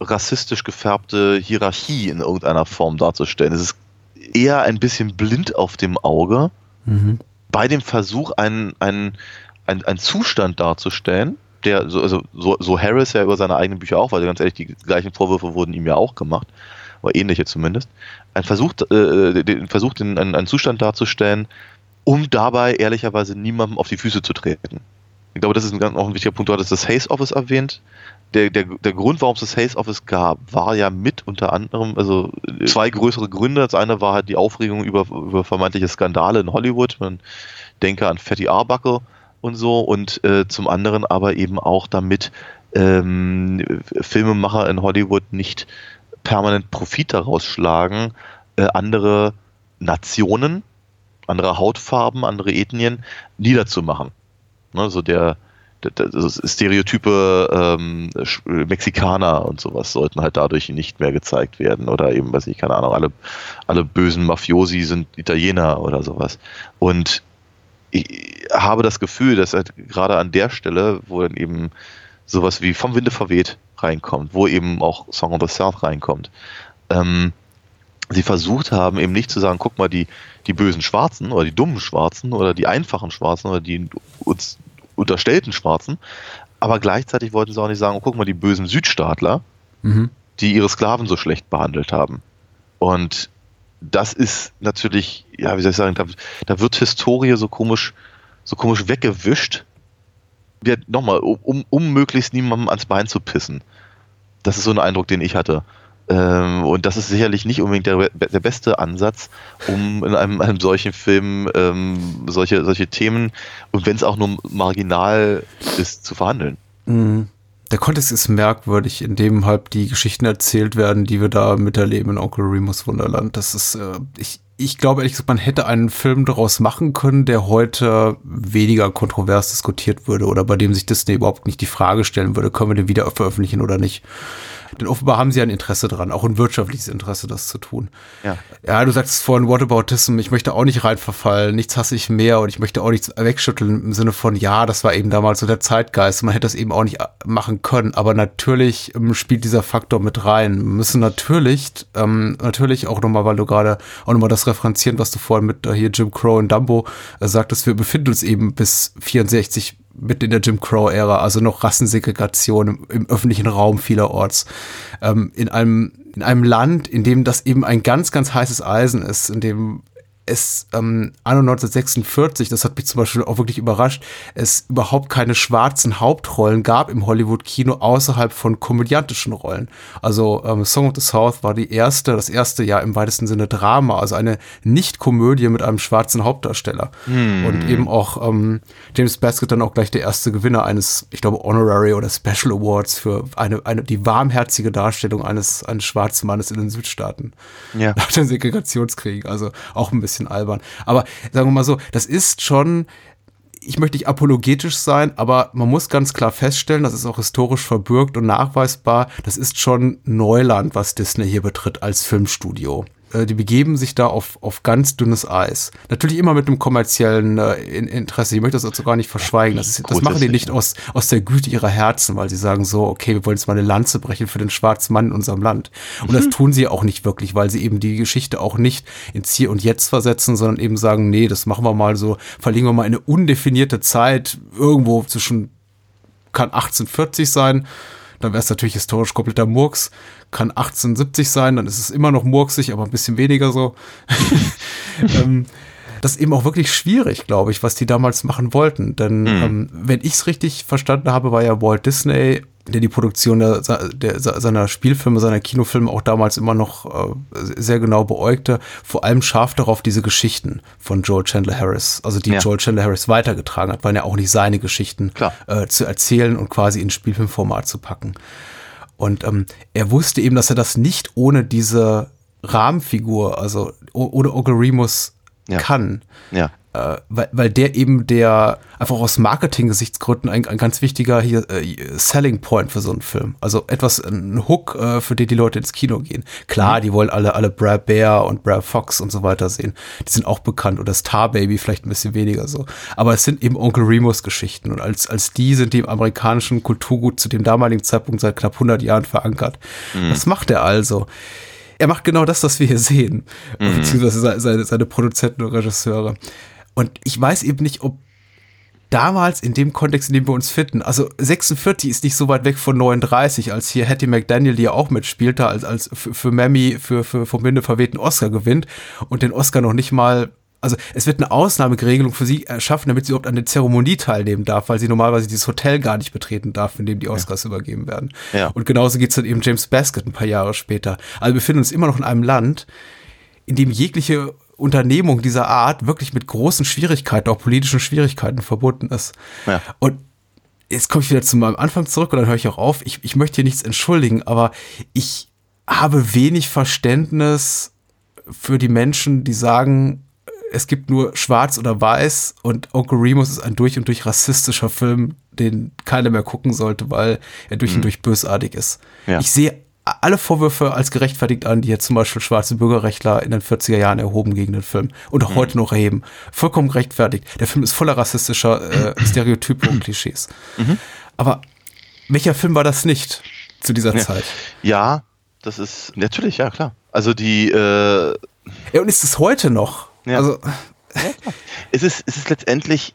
rassistisch gefärbte Hierarchie in irgendeiner Form darzustellen. Es ist eher ein bisschen blind auf dem Auge Mhm. bei dem Versuch, einen, einen, einen, einen Zustand darzustellen, der, so, also, so, so Harris ja über seine eigenen Bücher auch, weil ganz ehrlich, die gleichen Vorwürfe wurden ihm ja auch gemacht, oder ähnliche zumindest, ein Versuch, äh, den, Versuch den, einen, einen Zustand darzustellen, um dabei ehrlicherweise niemandem auf die Füße zu treten. Ich glaube, das ist ein, auch ein wichtiger Punkt. Du hattest das Hays Office erwähnt. Der, der, der Grund, warum es das Hays Office gab, war ja mit unter anderem, also zwei größere Gründe. Das eine war halt die Aufregung über, über vermeintliche Skandale in Hollywood. Man denke an Fatty Arbuckle und so. Und äh, zum anderen aber eben auch damit ähm, Filmemacher in Hollywood nicht permanent Profit daraus schlagen, äh, andere Nationen, andere Hautfarben, andere Ethnien niederzumachen. Ne, so der, der, der Stereotype ähm, Mexikaner und sowas sollten halt dadurch nicht mehr gezeigt werden oder eben, weiß ich, keine Ahnung, alle, alle bösen Mafiosi sind Italiener oder sowas. Und ich habe das Gefühl, dass halt gerade an der Stelle, wo dann eben sowas wie vom Winde verweht reinkommt, wo eben auch Song of the South reinkommt, ähm, sie versucht haben, eben nicht zu sagen, guck mal, die, die bösen Schwarzen oder die dummen Schwarzen oder die einfachen Schwarzen oder die uns unterstellten Schwarzen, aber gleichzeitig wollten sie auch nicht sagen, oh, guck mal, die bösen Südstaatler, Mhm. die ihre Sklaven so schlecht behandelt haben. Und das ist natürlich, ja, wie soll ich sagen, da, da wird Historie so komisch, so komisch weggewischt. Ja, nochmal, um, um möglichst niemandem ans Bein zu pissen. Das ist so ein Eindruck, den ich hatte. Ähm, und das ist sicherlich nicht unbedingt der, der beste Ansatz, um in einem, einem solchen Film ähm, solche, solche Themen, und wenn es auch nur marginal ist, zu verhandeln. Mhm. Der Kontext ist merkwürdig, in dem halt die Geschichten erzählt werden, die wir da miterleben in Onkel Remus Wunderland. Das ist, äh, ich, ich glaube ehrlich gesagt, man hätte einen Film daraus machen können, der heute weniger kontrovers diskutiert würde oder bei dem sich Disney überhaupt nicht die Frage stellen würde, können wir den wieder veröffentlichen oder nicht. Denn offenbar haben sie ein Interesse dran, auch ein wirtschaftliches Interesse, das zu tun. Ja. Ja, du sagst vorhin Whataboutism, ich möchte auch nicht rein verfallen, nichts hasse ich mehr und ich möchte auch nichts wegschütteln im Sinne von, ja, das war eben damals so der Zeitgeist, man hätte das eben auch nicht äh, machen können, aber natürlich ähm, spielt dieser Faktor mit rein. Wir müssen natürlich, ähm, natürlich auch nochmal, weil du gerade auch nochmal das referenzieren, was du vorhin mit äh, hier Jim Crow und Dumbo äh, sagtest, wir befinden uns eben bis 64 mit in der Jim Crow-Ära, also noch Rassensegregation im, im öffentlichen Raum vielerorts, ähm, in einem in einem Land, in dem das eben ein ganz, ganz heißes Eisen ist, in dem es ähm, anno 1946, das hat mich zum Beispiel auch wirklich überrascht, es überhaupt keine schwarzen Hauptrollen gab im Hollywood-Kino außerhalb von komödiantischen Rollen. Also ähm, Song of the South war die erste, das erste ja im weitesten Sinne Drama, also eine Nicht-Komödie mit einem schwarzen Hauptdarsteller. Und eben auch ähm, James Baskett dann auch gleich der erste Gewinner eines, ich glaube, Honorary oder Special Awards für eine, eine die warmherzige Darstellung eines, eines schwarzen Mannes in den Südstaaten Ja. nach den Segregationskriegen. Also auch ein bisschen albern. Aber sagen wir mal so, das ist schon, ich möchte nicht apologetisch sein, aber man muss ganz klar feststellen, das ist auch historisch verbürgt und nachweisbar, das ist schon Neuland, was Disney hier betritt als Filmstudio. Äh, Die begeben sich da auf, auf ganz dünnes Eis. Natürlich immer mit einem kommerziellen äh, In- Interesse. Ich möchte das also gar nicht verschweigen. Das, das machen die nicht aus, aus der Güte ihrer Herzen, weil sie sagen so, okay, wir wollen jetzt mal eine Lanze brechen für den schwarzen Mann in unserem Land. Und das tun sie auch nicht wirklich, weil sie eben die Geschichte auch nicht ins Hier und Jetzt versetzen, sondern eben sagen, nee, das machen wir mal so, verlegen wir mal in eine undefinierte Zeit, irgendwo zwischen, kann 1840 sein, dann wäre es natürlich historisch kompletter Murks, kann 1870 sein, dann ist es immer noch murksig, aber ein bisschen weniger so. ähm, das ist eben auch wirklich schwierig, glaube ich, was die damals machen wollten. Denn ähm, wenn ich es richtig verstanden habe, war ja Walt Disney der die Produktion der, der, seiner Spielfilme, seiner Kinofilme auch damals immer noch äh, sehr genau beäugte, vor allem scharf darauf diese Geschichten von Joel Chandler Harris, also die Ja. Joel Chandler Harris weitergetragen hat, waren ja auch nicht seine Geschichten äh, zu erzählen und quasi in Spielfilmformat zu packen. Und ähm, er wusste eben, dass er das nicht ohne diese Rahmenfigur, also ohne Onkel Remus Ja. kann Ja. Äh, weil, weil der eben der einfach aus Marketing-Gesichtsgründen ein, ein ganz wichtiger hier äh, Selling Point für so einen Film. Also etwas, ein Hook, äh, für den die Leute ins Kino gehen. Klar, die wollen alle, alle Brad Bear und Brad Fox und so weiter sehen. Die sind auch bekannt oder Star Baby vielleicht ein bisschen weniger so. Aber es sind eben Onkel Remus Geschichten und als, als die sind die im amerikanischen Kulturgut zu dem damaligen Zeitpunkt seit knapp 100 Jahren verankert. Was macht er also? Er macht genau das, was wir hier sehen, beziehungsweise seine, seine, seine Produzenten und Regisseure. Und ich weiß eben nicht, ob damals in dem Kontext, in dem wir uns finden, also 46 ist nicht so weit weg von 39, als hier Hattie McDaniel, die ja auch mitspielt, da als, als für, für Mammy für, für vom Winde verwehten Oscar gewinnt und den Oscar noch nicht mal, also es wird eine Ausnahmeregelung für sie erschaffen, damit sie überhaupt an der Zeremonie teilnehmen darf, weil sie normalerweise dieses Hotel gar nicht betreten darf, in dem die Oscars übergeben werden. Ja. Und genauso geht's dann eben James Baskett ein paar Jahre später. Also wir befinden uns immer noch in einem Land, in dem jegliche Unternehmung dieser Art wirklich mit großen Schwierigkeiten, auch politischen Schwierigkeiten verbunden ist. Ja. Und jetzt komme ich wieder zu meinem Anfang zurück und dann höre ich auch auf. Ich, ich möchte hier nichts entschuldigen, aber ich habe wenig Verständnis für die Menschen, die sagen, es gibt nur schwarz oder weiß und Onkel Remus ist ein durch und durch rassistischer Film, den keiner mehr gucken sollte, weil er durch und durch bösartig ist. Ja. Ich sehe alle Vorwürfe als gerechtfertigt an, die jetzt zum Beispiel schwarze Bürgerrechtler in den 40er Jahren erhoben gegen den Film und auch heute noch erheben. Vollkommen gerechtfertigt. Der Film ist voller rassistischer äh, Stereotype und Klischees. Aber welcher Film war das nicht zu dieser Ja. Zeit? Ja, das ist natürlich, ja klar. Also die, äh, Ja, und ist es heute noch? Ja. Also, es ist, es ist letztendlich,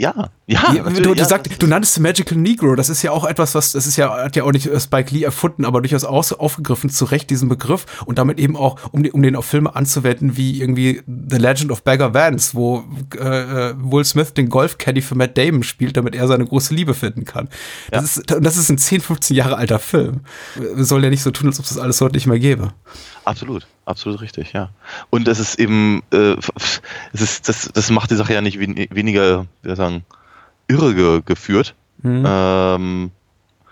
ja, ja, Ja, du, du, ja, sagst, das- du nanntest The Magical Negro, das ist ja auch etwas, was, das ist ja, hat ja auch nicht äh, Spike Lee erfunden, aber durchaus aus, aufgegriffen, zu Recht diesen Begriff und damit eben auch, um, um den auf Filme anzuwenden, wie irgendwie The Legend of Bagger Vance, wo äh, äh, Will Smith den Golfcaddy für Matt Damon spielt, damit er seine große Liebe finden kann. Das, ist, und das ist ein 10, 15 Jahre alter Film. Sollen ja nicht so tun, als ob es das alles heute nicht mehr gäbe. Absolut, absolut richtig, ja. Und es ist eben, äh, es ist, das, das macht die Sache ja nicht wen, weniger, wie soll ich sagen, irre ge, geführt. Ähm,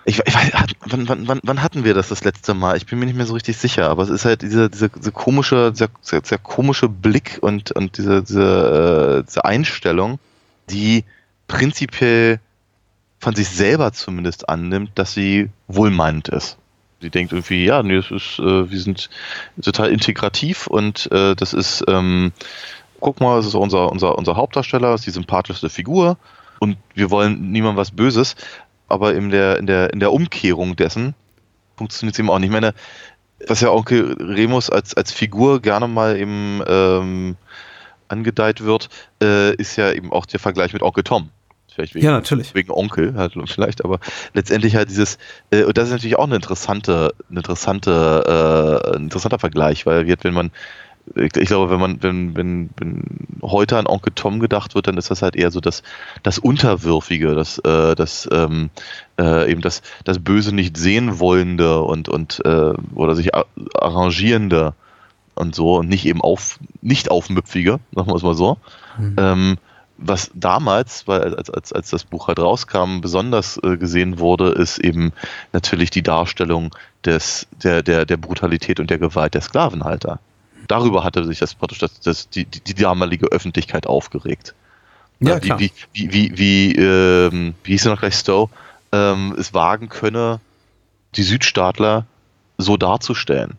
ich, ich weiß, hat, wann, wann, wann, hatten wir das das letzte Mal? Ich bin mir nicht mehr so richtig sicher, aber es ist halt dieser, dieser, dieser komische, sehr, sehr, sehr komische Blick und, und diese, diese, äh, diese Einstellung, die prinzipiell von sich selber zumindest annimmt, dass sie wohlmeinend ist. Sie denkt irgendwie, ja, nee, das ist, äh, wir sind total integrativ und äh, das ist, ähm, guck mal, das ist unser, unser, unser Hauptdarsteller, ist die sympathischste Figur und wir wollen niemandem was Böses, aber in der, in der, in der Umkehrung dessen funktioniert es eben auch nicht. Ich meine, was ja Onkel Remus als, als Figur gerne mal eben ähm, angedeiht wird, äh, ist ja eben auch der Vergleich mit Onkel Tom. Vielleicht wegen, Ja, natürlich. wegen Onkel halt vielleicht, aber letztendlich halt dieses, äh, und das ist natürlich auch eine interessante, eine interessante, äh, ein interessanter Vergleich, weil wird, wenn man, ich glaube, wenn man, wenn, wenn, wenn heute an Onkel Tom gedacht wird, dann ist das halt eher so das, das Unterwürfige, das, äh, das, ähm, äh, eben das, das Böse nicht sehen wollende und, und äh, oder sich arrangierende und so und nicht eben auf, nicht aufmüpfige, sagen wir es mal so. Ähm, was damals, weil als, als, als das Buch halt rauskam, besonders äh, gesehen wurde, ist eben natürlich die Darstellung des, der, der, der Brutalität und der Gewalt der Sklavenhalter. Darüber hatte sich das praktisch das, das, die, die, die damalige Öffentlichkeit aufgeregt. Ja, wie, klar. wie, wie, wie, wie, ähm, wie hieß er noch gleich Stowe, ähm, es wagen könne, die Südstaatler so darzustellen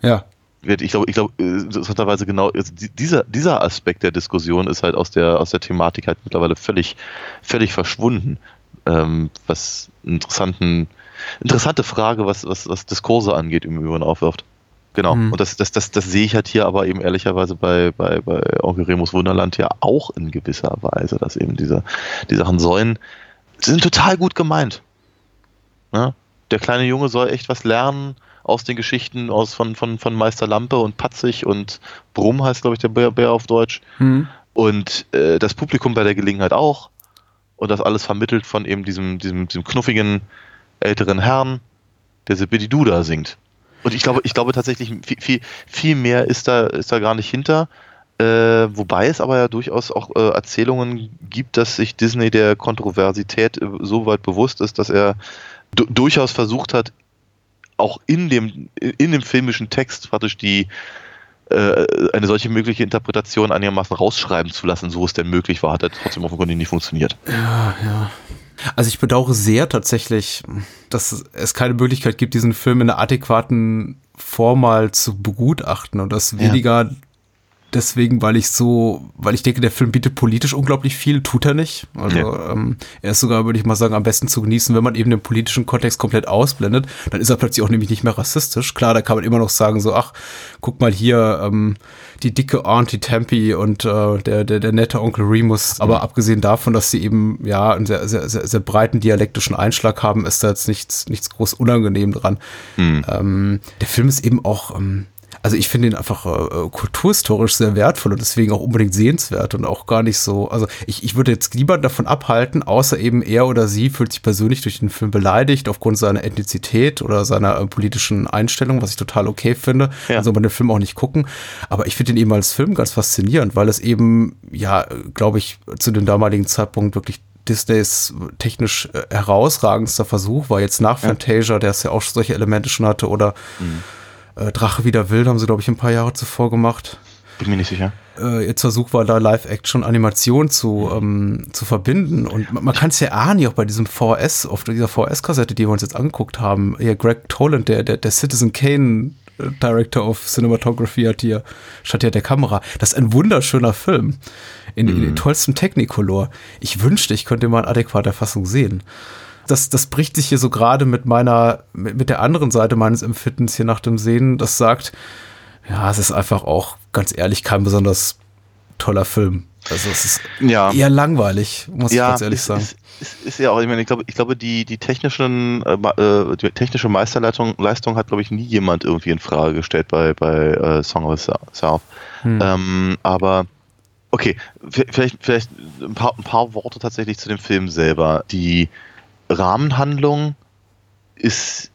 Ja. Wird, ich glaube, ich glaube, äh, interessanterweise genau, also die- dieser, dieser Aspekt der Diskussion ist halt aus der, aus der Thematik halt mittlerweile völlig, völlig verschwunden. Ähm, was interessanten, interessante Frage, was, was, was Diskurse angeht, im Übrigen aufwirft. Genau. Mhm. Und das, das, das, das sehe ich halt hier aber eben ehrlicherweise bei, bei, bei Onkel Remus Wunderland ja auch in gewisser Weise, dass eben diese, die Sachen sollen, sind total gut gemeint. Ne? Der kleine Junge soll echt was lernen aus den Geschichten aus von, von, von Meister Lampe und Patzig und Brumm heißt, glaube ich, der Bär, Bär auf Deutsch. Hm. Und äh, das Publikum bei der Gelegenheit auch. Und das alles vermittelt von eben diesem, diesem, diesem knuffigen älteren Herrn, der Zippidi-Doo da singt. Und ich glaube, ich glaube tatsächlich, viel, viel, viel mehr ist da, ist da gar nicht hinter. Äh, wobei es aber ja durchaus auch äh, Erzählungen gibt, dass sich Disney der Kontroversität äh, so weit bewusst ist, dass er du durchaus versucht hat, auch in dem, in dem filmischen Text praktisch die äh, eine solche mögliche Interpretation einigermaßen rausschreiben zu lassen, so es denn möglich war, hat er trotzdem offenkundig nicht funktioniert. Ja, ja. Also ich bedauere sehr tatsächlich, dass es keine Möglichkeit gibt, diesen Film in einer adäquaten Form mal zu begutachten und das weniger deswegen, weil ich so, weil ich denke, der Film bietet politisch unglaublich viel, tut er nicht. Also Ja. ähm, er ist sogar, würde ich mal sagen, am besten zu genießen, wenn man eben den politischen Kontext komplett ausblendet. Dann ist er plötzlich auch nämlich nicht mehr rassistisch. Klar, da kann man immer noch sagen, so, ach, guck mal hier, ähm, die dicke Auntie Tempe und äh, der, der, der nette Onkel Remus. Aber abgesehen davon, dass sie eben ja einen sehr, sehr, sehr, sehr breiten dialektischen Einschlag haben, ist da jetzt nichts, nichts groß unangenehm dran. Ähm, der Film ist eben auch, ähm, also ich finde ihn einfach äh, kulturhistorisch sehr wertvoll und deswegen auch unbedingt sehenswert und auch gar nicht so, also ich, ich würde jetzt lieber davon abhalten, außer eben er oder sie fühlt sich persönlich durch den Film beleidigt aufgrund seiner Ethnizität oder seiner äh, politischen Einstellung, was ich total okay finde. Ja. Also man den Film auch nicht gucken. Aber ich finde ihn eben als Film ganz faszinierend, weil es eben, ja, glaube ich, zu dem damaligen Zeitpunkt wirklich Disneys technisch äh, herausragendster Versuch war jetzt nach Fantasia, der es ja auch solche Elemente schon hatte, oder äh, Drache wieder wild haben sie, glaube ich, ein paar Jahre zuvor gemacht. Bin mir nicht sicher. Äh, jetzt Versuch war da Live-Action-Animation zu, ähm, zu verbinden. Und man, man kann es ja ahnen, auch bei diesem VS, auf dieser VS-Kassette, die wir uns jetzt angeguckt haben. Hier Greg Toland, der, der, der Citizen Kane äh, Director of Cinematography hat hier, statt hier der Kamera. Das ist ein wunderschöner Film. In, in den tollsten Technicolor. Ich wünschte, ich könnte mal in adäquater Fassung sehen. Das, das bricht sich hier so gerade mit meiner, mit, mit der anderen Seite meines Empfindens hier nach dem Sehen, das sagt, ja, es ist einfach auch, ganz ehrlich, kein besonders toller Film. Also es ist Ja. eher langweilig, muss ich ganz ehrlich ist, sagen. Ist, ist, ist ja auch, ich meine, ich glaube, ich glaube die, die technischen, äh, äh, die technische Meisterleistung Leistung hat, glaube ich, nie jemand irgendwie in Frage gestellt bei, bei äh, Song of the Sou- South. Hm. Ähm, aber okay, vielleicht, vielleicht ein paar, ein paar Worte tatsächlich zu dem Film selber. Die Rahmenhandlung ist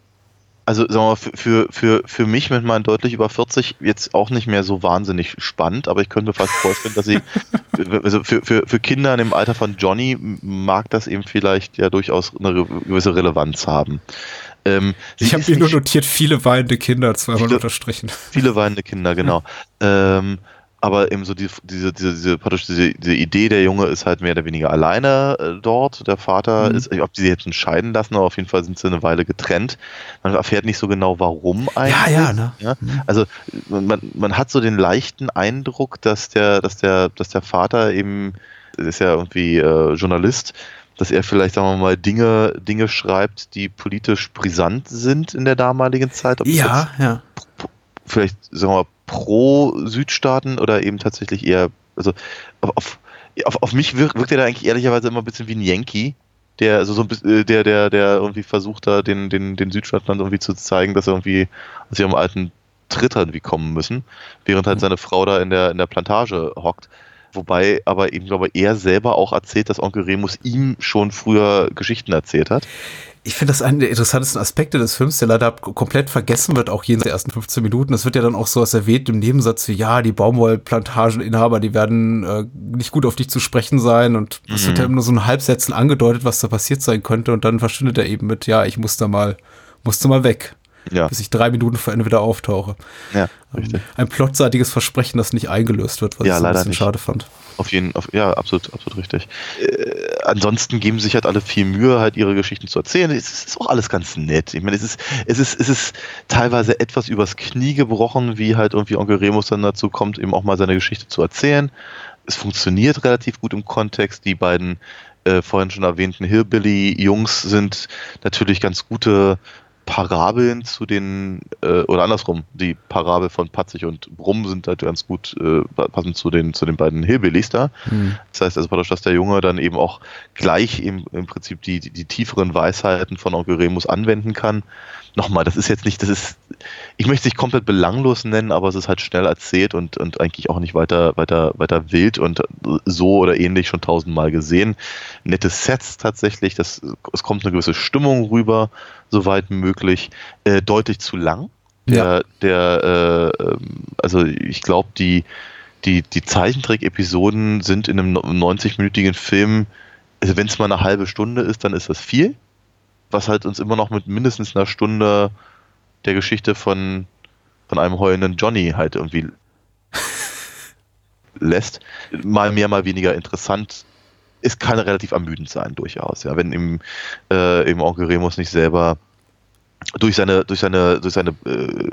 also sagen wir mal, für, für, für, mich mit meinen deutlich über 40 jetzt auch nicht mehr so wahnsinnig spannend, aber ich könnte mir fast vorstellen, dass sie also für, für, für Kinder in dem Alter von Johnny mag das eben vielleicht ja durchaus eine gewisse Relevanz haben. Ähm, Ich habe mir nur notiert, viele weinende Kinder, zweimal Viele- unterstrichen. Viele weinende Kinder, genau. ähm, aber eben so die, diese, diese, diese, praktisch diese, diese Idee, der Junge ist halt mehr oder weniger alleine äh, dort. Der Vater Mhm. ist, ob die sich jetzt entscheiden lassen, aber auf jeden Fall sind sie eine Weile getrennt. Man erfährt nicht so genau, warum eigentlich. ja, ne? Ja? Also man, man hat so den leichten Eindruck, dass der, dass der, dass der Vater eben, er ist ja irgendwie äh, Journalist, dass er vielleicht, sagen wir mal, Dinge, Dinge schreibt, die politisch brisant sind in der damaligen Zeit. Ob Ja, ja. vielleicht, sagen wir mal, pro Südstaaten oder eben tatsächlich eher, also auf, auf, auf, mich wirkt, wirkt er da eigentlich ehrlicherweise immer ein bisschen wie ein Yankee, der, also so ein bisschen, äh, der, der, der irgendwie versucht da den, den, den Südstaatlern irgendwie zu zeigen, dass er irgendwie aus ihrem alten Tritt irgendwie kommen müssen, während halt seine Frau da in der, in der Plantage hockt. Wobei aber eben, glaube ich, er selber auch erzählt, dass Onkel Remus ihm schon früher Geschichten erzählt hat. Ich finde das einen der interessantesten Aspekte des Films, der leider komplett vergessen wird, auch jenseits der ersten 15 Minuten. Es wird ja dann auch so was erwähnt im Nebensatz wie, ja, die Baumwollplantageninhaber, die werden äh, nicht gut auf dich zu sprechen sein und es wird ja immer nur so in Halbsätzen angedeutet, was da passiert sein könnte und dann verschwindet er eben mit, ja, ich muss da mal, musste mal weg, Ja, bis ich drei Minuten vor Ende wieder auftauche. ja, richtig. Ein plotseitiges Versprechen, das nicht eingelöst wird, was Ja, ich ein bisschen nicht. schade fand. Auf jeden auf, ja, absolut, absolut richtig. Äh, ansonsten geben sich halt alle viel Mühe, halt ihre Geschichten zu erzählen. Es ist, auch alles ganz nett. Ich meine, es ist, es ist, es ist teilweise etwas übers Knie gebrochen, wie halt irgendwie Onkel Remus dann dazu kommt, eben auch mal seine Geschichte zu erzählen. Es funktioniert relativ gut im Kontext. Die beiden äh, vorhin schon erwähnten Hillbilly-Jungs sind natürlich ganz gute Parabeln zu den, äh, oder andersrum, die Parabel von Patzig und Brumm sind halt ganz gut äh, passend zu den, zu den beiden Hillbillys da. Das heißt also praktisch, dass der Junge dann eben auch gleich im, im Prinzip die, die, die tieferen Weisheiten von Onkel Remus anwenden kann. Nochmal, das ist jetzt nicht, das ist, ich möchte es nicht komplett belanglos nennen, aber es ist halt schnell erzählt und, und eigentlich auch nicht weiter, weiter, weiter wild und so oder ähnlich schon tausendmal gesehen. Nette Sets tatsächlich, das, es kommt eine gewisse Stimmung rüber, soweit möglich. Äh, deutlich zu lang. Der, der äh, ähm, also ich glaube, die, die, die Zeichentrick-Episoden sind in einem 90-minütigen Film, also wenn es mal eine halbe Stunde ist, dann ist das viel. Was halt uns immer noch mit mindestens einer Stunde der Geschichte von, von einem heulenden Johnny halt irgendwie lässt. Mal mehr, mal weniger interessant. Es kann relativ ermüdend sein, durchaus. Ja, wenn im, äh, im Onkel Remus nicht selber durch seine, durch seine, durch seine äh,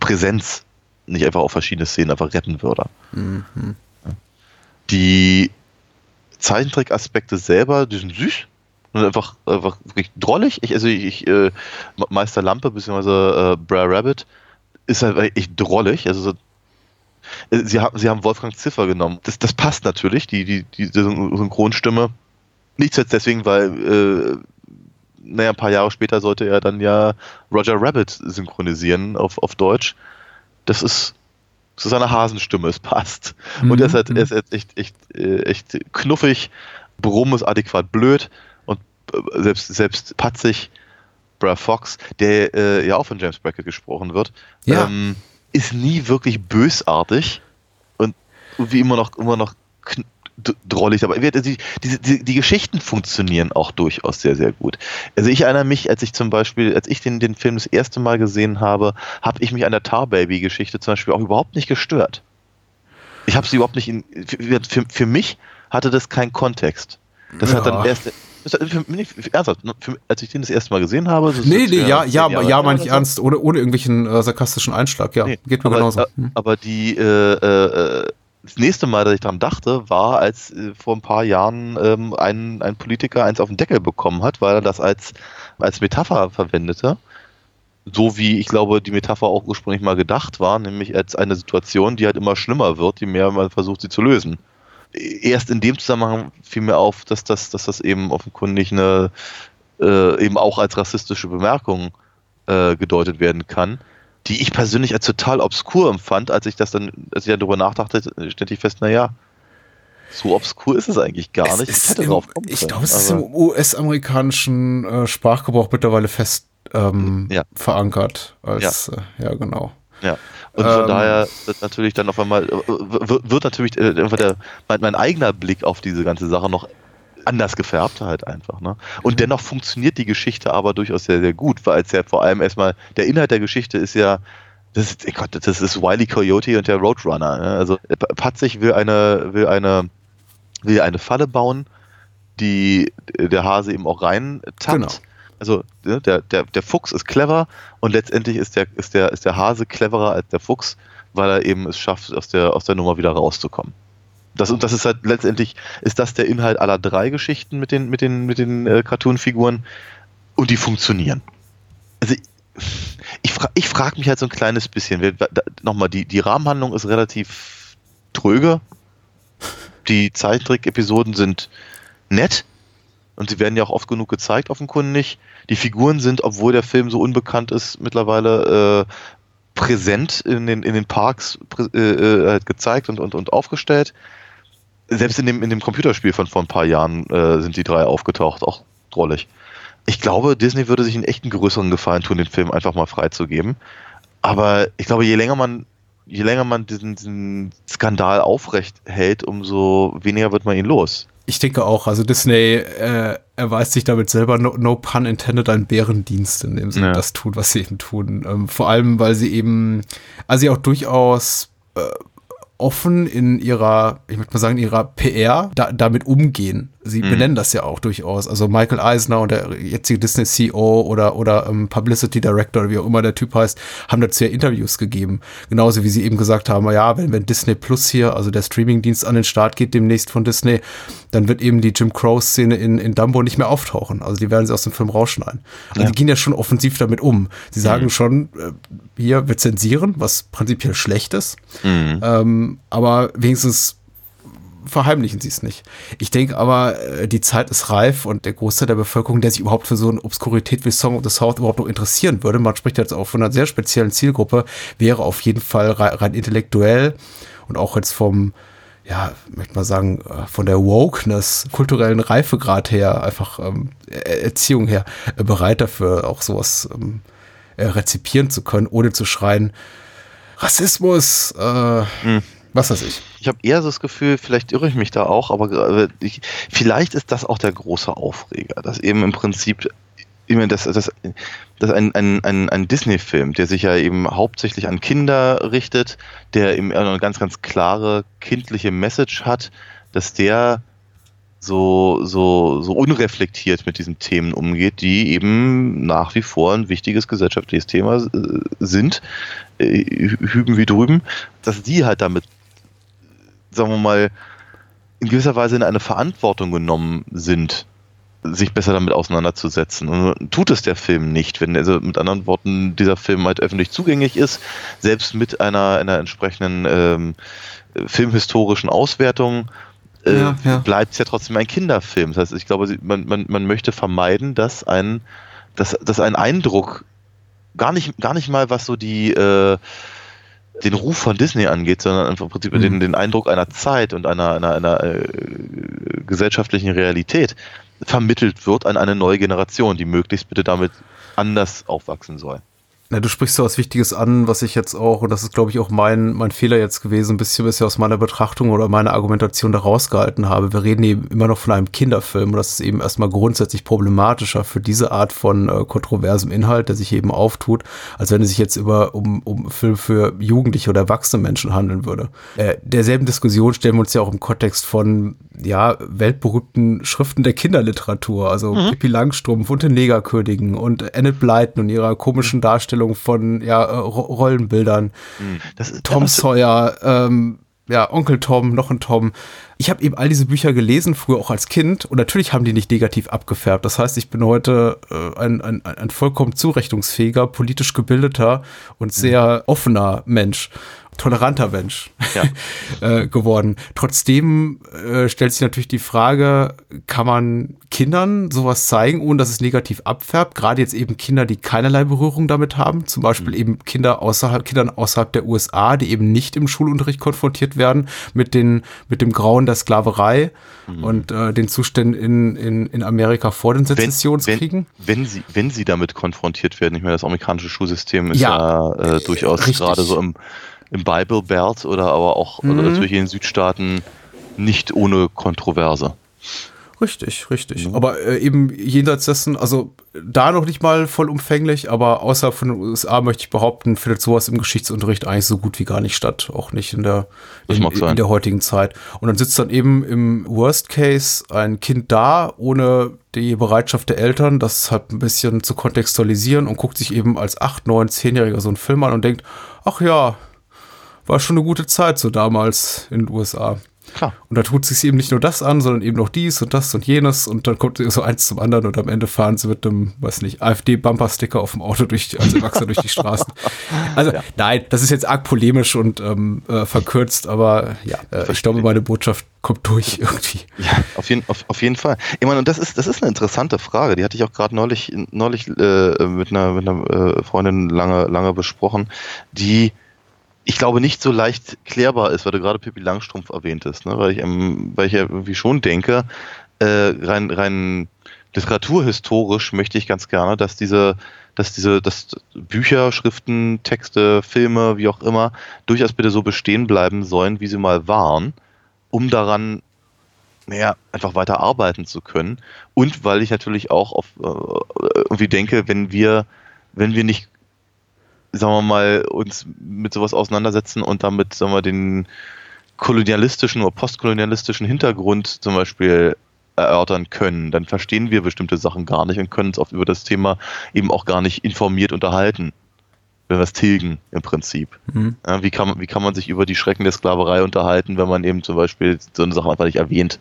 Präsenz nicht einfach auch verschiedene Szenen einfach retten würde. Die Zeichentrick-Aspekte selber, die sind süß und einfach, einfach wirklich drollig. Ich, also ich, äh, Meister Lampe bzw. Äh, Brer Rabbit ist halt echt drollig. Also so, äh, sie, haben, sie haben Wolfgang Ziffer genommen. Das, das passt natürlich, die, die, die Synchronstimme. Nicht zuletzt deswegen, weil äh, naja, ein paar Jahre später sollte er dann ja Roger Rabbit synchronisieren auf, auf Deutsch. Das ist zu seiner Hasenstimme, es passt. Und er ist halt, er ist halt echt, echt, äh, echt knuffig, Brumm ist adäquat blöd und äh, selbst, selbst patzig, Brad Fox, der äh, ja auch von James Brackett gesprochen wird, Ja. ähm, ist nie wirklich bösartig und wie immer noch, immer noch drollig, aber die, die, die, die Geschichten funktionieren auch durchaus sehr, sehr gut. Also ich erinnere mich, als ich zum Beispiel, als ich den, den Film das erste Mal gesehen habe, habe ich mich an der Tar Baby-Geschichte zum Beispiel auch überhaupt nicht gestört. Ich habe sie überhaupt nicht in, für, für, mich hatte das keinen Kontext. Das hat dann Ja. erst, hat für mich, für, ernsthaft, ne, für, als ich den das erste Mal gesehen habe, ist Nee, nee, ja, ja, Jahre ja, meine ich so. ernst, ohne, ohne irgendwelchen äh, sarkastischen Einschlag, ja. Nee, Geht mir aber, genauso. äh, Hm. Aber die, äh, äh, das nächste Mal, dass ich dran dachte, war, als äh, vor ein paar Jahren ähm, ein, ein Politiker eins auf den Deckel bekommen hat, weil er das als, als Metapher verwendete. So wie ich glaube, die Metapher auch ursprünglich mal gedacht war, nämlich als eine Situation, die halt immer schlimmer wird, je mehr man versucht, sie zu lösen. Erst in dem Zusammenhang fiel mir auf, dass das, dass das eben offenkundig eine, äh, eben auch als rassistische Bemerkung äh, gedeutet werden kann, die ich persönlich als total obskur empfand, als ich das dann, als ich dann darüber nachdachte, stellte ich fest, naja, so obskur ist es eigentlich gar Es nicht. hätte im, ich glaube, es ist im US-amerikanischen äh, Sprachgebrauch mittlerweile fest ähm, Ja. verankert. Als, ja. Äh, ja, genau. Ja. Und von Ähm. daher wird natürlich dann auf einmal, wird, wird natürlich äh, der, mein, mein eigener Blick auf diese ganze Sache noch anders gefärbt halt einfach. Ne? Und dennoch funktioniert die Geschichte aber durchaus sehr, sehr gut, weil es ja vor allem erstmal, der Inhalt der Geschichte ist ja, das ist, Gott, das ist Wiley Coyote und der Roadrunner. Ne? Also Patzig will eine, will eine, will eine Falle bauen, die der Hase eben auch rein tappt. Genau. Also ne, der, der, der Fuchs ist clever und letztendlich ist der, ist, der, ist der Hase cleverer als der Fuchs, weil er eben es schafft, aus der, aus der Nummer wieder rauszukommen. Das, und das ist halt letztendlich, ist das der Inhalt aller drei Geschichten mit den, mit den, mit den äh, Cartoon-Figuren und die funktionieren. Also ich, fra ich frage mich halt so ein kleines bisschen, nochmal, die, die Rahmenhandlung ist relativ tröge, die Zeichentrick-Episoden sind nett und sie werden ja auch oft genug gezeigt, offenkundig. Die Figuren sind, obwohl der Film so unbekannt ist, mittlerweile äh, präsent in den, in den Parks äh, äh, halt gezeigt und, und, und aufgestellt. Selbst in dem, in dem Computerspiel von vor ein paar Jahren äh, sind die drei aufgetaucht, auch drollig. Ich glaube, Disney würde sich einen echten größeren Gefallen tun, den Film einfach mal freizugeben. Aber ich glaube, je länger man, je länger man diesen, diesen Skandal aufrecht hält, umso weniger wird man ihn los. Ich denke auch, also Disney äh, erweist sich damit selber, no, no pun intended, einen Bärendienst, indem sie Ja. das tun, was sie eben tun. Ähm, vor allem, weil sie eben, also sie auch durchaus äh, offen in ihrer, ich möchte mal sagen, in ihrer PR da, damit umgehen. Sie Mhm. benennen das ja auch durchaus. Also Michael Eisner und der jetzige Disney CEO oder, oder ähm, Publicity Director oder wie auch immer der Typ heißt, haben dazu ja Interviews gegeben. Genauso wie sie eben gesagt haben, ja, wenn, wenn Disney Plus hier, also der Streamingdienst an den Start geht demnächst von Disney, dann wird eben die Jim Crow-Szene in, in Dumbo nicht mehr auftauchen. Also die werden sie aus dem Film rausschneiden. Also Ja. die gehen ja schon offensiv damit um. Sie sagen schon, äh, hier, wir zensieren, was prinzipiell schlecht ist. Mhm. Ähm, aber wenigstens verheimlichen sie es nicht. Ich denke aber, äh, die Zeit ist reif und der Großteil der Bevölkerung, der sich überhaupt für so eine Obskurität wie Song of the South überhaupt noch interessieren würde, man spricht jetzt auch von einer sehr speziellen Zielgruppe, wäre auf jeden Fall rein, intellektuell und auch jetzt vom, ja, möchte mal sagen, äh, von der Wokeness, kulturellen Reifegrad her, einfach ähm, Er- Erziehung her, äh, bereit dafür, auch sowas ähm, äh, rezipieren zu können, ohne zu schreien, Rassismus, äh, was weiß ich. Ich habe eher so das Gefühl, vielleicht irre ich mich da auch, aber ich, vielleicht ist das auch der große Aufreger, dass eben im Prinzip immer das, das, das ein, ein, ein, ein Disney-Film, der sich ja eben hauptsächlich an Kinder richtet, der eben eine ganz, ganz klare kindliche Message hat, dass der so, so, so unreflektiert mit diesen Themen umgeht, die eben nach wie vor ein wichtiges gesellschaftliches Thema äh, sind, äh, hüben wie drüben, dass die halt damit sagen wir mal, in gewisser Weise in eine Verantwortung genommen sind, sich besser damit auseinanderzusetzen. Und tut es der Film nicht, wenn also mit anderen Worten dieser Film halt öffentlich zugänglich ist, selbst mit einer, einer entsprechenden ähm, filmhistorischen Auswertung. Äh, Ja, ja. bleibt es ja trotzdem ein Kinderfilm. Das heißt, ich glaube, man, man, man möchte vermeiden, dass ein, dass, dass ein Eindruck gar nicht, gar nicht mal, was so die äh, den Ruf von Disney angeht, sondern einfach im Prinzip Mhm. den, den Eindruck einer Zeit und einer, einer, einer äh, gesellschaftlichen Realität vermittelt wird an eine neue Generation, die möglichst bitte damit anders aufwachsen soll. Na, du sprichst so was Wichtiges an, was ich jetzt auch, und das ist, glaube ich, auch mein, mein Fehler jetzt gewesen, ein bisschen bisher aus meiner Betrachtung oder meiner Argumentation da rausgehalten habe. Wir reden eben immer noch von einem Kinderfilm und das ist eben erstmal grundsätzlich problematischer für diese Art von äh, kontroversem Inhalt, der sich eben auftut, als wenn es sich jetzt über um, um Film für Jugendliche oder erwachsene Menschen handeln würde. Äh, derselben Diskussion stellen wir uns ja auch im Kontext von ja, weltberühmten Schriften der Kinderliteratur, also Pippi Langstrumpf und den Negerkönigen und Annette Blyton und ihrer komischen Darstellung von ja, äh, Ro- Rollenbildern. Das ist, Tom das, Sawyer, ähm, ja, Onkel Tom, noch ein Tom. Ich habe eben all diese Bücher gelesen, früher auch als Kind, und natürlich haben die nicht negativ abgefärbt. Das heißt, ich bin heute äh, ein, ein, ein vollkommen zurechnungsfähiger, politisch gebildeter und sehr offener Mensch. Toleranter Mensch äh, geworden. Trotzdem äh, stellt sich natürlich die Frage, kann man Kindern sowas zeigen, ohne dass es negativ abfärbt? Gerade jetzt eben Kinder, die keinerlei Berührung damit haben, zum Beispiel eben Kinder außerhalb, Kindern außerhalb der USA, die eben nicht im Schulunterricht konfrontiert werden mit den, mit dem Grauen der Sklaverei und äh, den Zuständen in, in, in Amerika vor den wenn, Sezessionskriegen. wenn, wenn, sie, wenn sie damit konfrontiert werden, ich meine, das amerikanische Schulsystem ist Ja, ja, äh, durchaus richtig. gerade so im, im Bible Belt oder aber auch oder Mhm. natürlich in den Südstaaten nicht ohne Kontroverse. Richtig, richtig. Aber äh, eben jenseits dessen, also da noch nicht mal vollumfänglich, aber außerhalb von den USA möchte ich behaupten, findet sowas im Geschichtsunterricht eigentlich so gut wie gar nicht statt. Auch nicht in der, in, in der heutigen Zeit. Und dann sitzt dann eben im Worst Case ein Kind da, ohne die Bereitschaft der Eltern, das halt ein bisschen zu kontextualisieren und guckt sich eben als 8, 9, 10-Jähriger so einen Film an und denkt, ach ja, war schon eine gute Zeit so damals in den USA. Klar. Und da tut sich eben nicht nur das an, sondern eben noch dies und das und jenes und dann kommt so eins zum anderen und am Ende fahren sie mit einem, weiß nicht, AfD-Bumper-Sticker auf dem Auto durch, als Erwachsener durch die Straßen. Also nein, das ist jetzt arg polemisch und ähm, äh, verkürzt, aber ja, äh, ich glaube, meine Botschaft kommt durch irgendwie. Ja, auf jeden, auf, auf jeden Fall. Ich meine, und das ist, das ist eine interessante Frage. Die hatte ich auch gerade neulich, neulich äh, mit einer, mit einer äh, Freundin lange, lange besprochen, die ich glaube nicht so leicht klärbar ist, weil du gerade Pippi Langstrumpf erwähntest, ne? weil, ich, ähm, weil ich ja irgendwie schon denke, äh, rein, rein literaturhistorisch möchte ich ganz gerne, dass diese, dass diese, dass Bücher, Schriften, Texte, Filme, wie auch immer, durchaus bitte so bestehen bleiben sollen, wie sie mal waren, um daran naja, einfach weiter arbeiten zu können. Und weil ich natürlich auch auf äh, irgendwie denke, wenn wir, wenn wir nicht, sagen wir mal, uns mit sowas auseinandersetzen und damit, sagen wir, den kolonialistischen oder postkolonialistischen Hintergrund zum Beispiel erörtern können, dann verstehen wir bestimmte Sachen gar nicht und können uns oft über das Thema eben auch gar nicht informiert unterhalten. Wenn wir es tilgen im Prinzip. Mhm. Ja, wie, kann wie kann man sich über die Schrecken der Sklaverei unterhalten, wenn man eben zum Beispiel so eine Sache einfach nicht erwähnt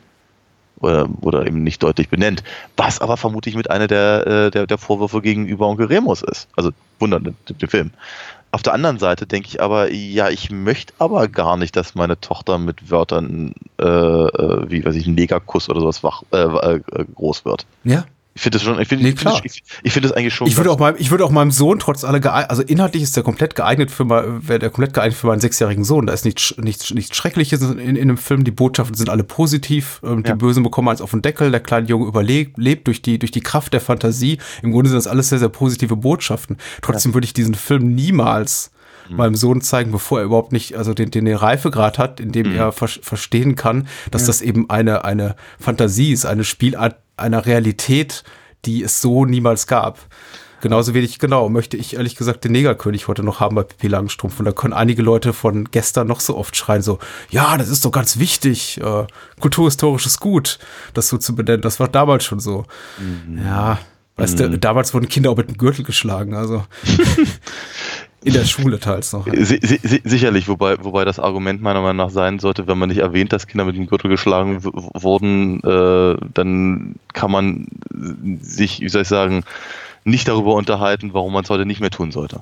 oder, oder eben nicht deutlich benennt? Was aber vermutlich mit einer der, äh, der, der Vorwürfe gegenüber Onkel Remus ist. Also wundern den, Film. Auf der anderen Seite denke ich aber, ja, ich möchte aber gar nicht, dass meine Tochter mit Wörtern äh, äh, wie, weiß ich, Negerkuss oder sowas wach, äh, äh, groß wird. Ja. Ich finde das schon, ich finde Nee, ich klar. das, ich, ich finde das eigentlich schon. Ich würde auch, meinem, ich würde auch meinem Sohn trotz aller geeignet, also inhaltlich ist der komplett geeignet für mein, wäre der komplett geeignet für meinen sechsjährigen Sohn. Da ist nichts, nichts, nichts Schreckliches in, in, in dem Film. Die Botschaften sind alle positiv. Ähm, Die Ja. Bösen bekommen eins auf den Deckel. Der kleine Junge überlebt, lebt durch die, durch die Kraft der Fantasie. Im Grunde sind das alles sehr, sehr positive Botschaften. Trotzdem würde ich diesen Film niemals Mhm. meinem Sohn zeigen, bevor er überhaupt nicht, also den, den Reifegrad hat, in Mhm. dem er ver verstehen kann, dass das eben eine, eine Fantasie ist, eine Spielart einer Realität, die es so niemals gab. Genauso wenig, genau, möchte ich ehrlich gesagt den Negerkönig heute noch haben bei Pippi Langstrumpf. Und da können einige Leute von gestern noch so oft schreien, so, ja, das ist doch ganz wichtig, äh, kulturhistorisches Gut, das so zu benennen. Das war damals schon so. Ja, weißt du, damals wurden Kinder auch mit dem Gürtel geschlagen, also in der Schule teils noch. Si si si sicherlich, wobei, wobei das Argument meiner Meinung nach sein sollte, wenn man nicht erwähnt, dass Kinder mit dem Gürtel geschlagen wurden, äh, dann kann man sich, wie soll ich sagen, nicht darüber unterhalten, warum man es heute nicht mehr tun sollte.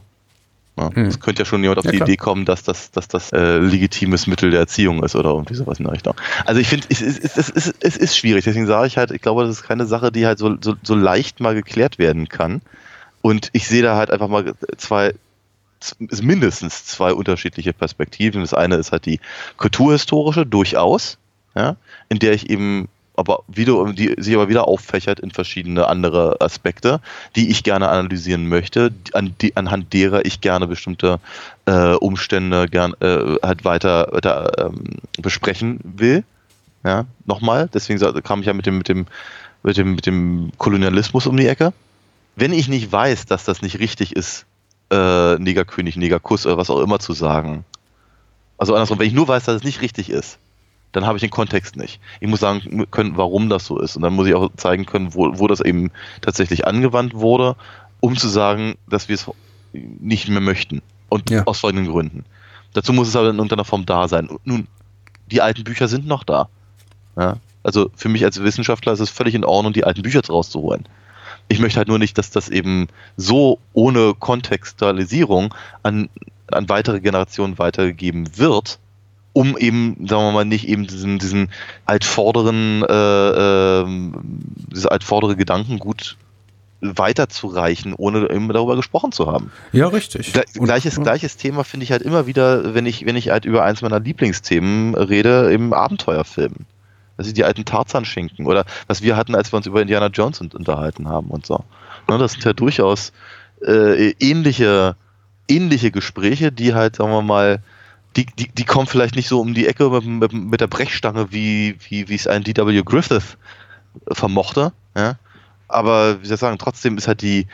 Ja, Es könnte ja schon jemand auf Hm. Ja, die klar. Idee kommen, dass das, dass das äh, legitimes Mittel der Erziehung ist oder irgendwie sowas in der Richtung. Also ich finde, es, ist- es, es, ist- es ist schwierig. Deswegen sage ich halt, ich glaube, das ist keine Sache, die halt so, so, so leicht mal geklärt werden kann. Und ich sehe da halt einfach mal zwei, mindestens zwei unterschiedliche Perspektiven. Das eine ist halt die kulturhistorische, durchaus, ja, in der ich eben aber wieder, die sich aber wieder auffächert in verschiedene andere Aspekte, die ich gerne analysieren möchte, an die, anhand derer ich gerne bestimmte äh, Umstände gern äh, halt weiter, weiter ähm, besprechen will. Ja, nochmal, deswegen kam ich ja mit dem, mit dem, mit dem, mit dem Kolonialismus um die Ecke. Wenn ich nicht weiß, dass das nicht richtig ist, äh, Negerkönig, Negerkuss oder was auch immer zu sagen. Also andersrum, wenn ich nur weiß, dass es nicht richtig ist, dann habe ich den Kontext nicht. Ich muss sagen können, warum das so ist. Und dann muss ich auch zeigen können, wo, wo das eben tatsächlich angewandt wurde, um zu sagen, dass wir es nicht mehr möchten. Und Ja. aus folgenden Gründen. Dazu muss es aber in irgendeiner Form da sein. Und nun, die alten Bücher sind noch da. Ja? Also für mich als Wissenschaftler ist es völlig in Ordnung, die alten Bücher rauszuholen. Ich möchte halt nur nicht, dass das eben so ohne Kontextualisierung an, an weitere Generationen weitergegeben wird, um eben, sagen wir mal, nicht eben diesen, diesen altvorderen, äh, ähm, dieses altvordere Gedankengut weiterzureichen, ohne eben darüber gesprochen zu haben. Ja, richtig. Gle Und- gleiches, ja. gleiches Thema finde ich halt immer wieder, wenn ich, wenn ich halt über eins meiner Lieblingsthemen rede, im Abenteuerfilm. Das sind die alten Tarzan-Schinken oder was wir hatten, als wir uns über Indiana Jones un- unterhalten haben und so. Ne, das sind ja durchaus äh, ähnliche, ähnliche Gespräche, die halt, sagen wir mal, die, die, die kommen vielleicht nicht so um die Ecke mit, mit, mit der Brechstange, wie, wie, wie es ein D.W. Griffith vermochte. Ja? Aber wie soll ich sagen, trotzdem ist halt die,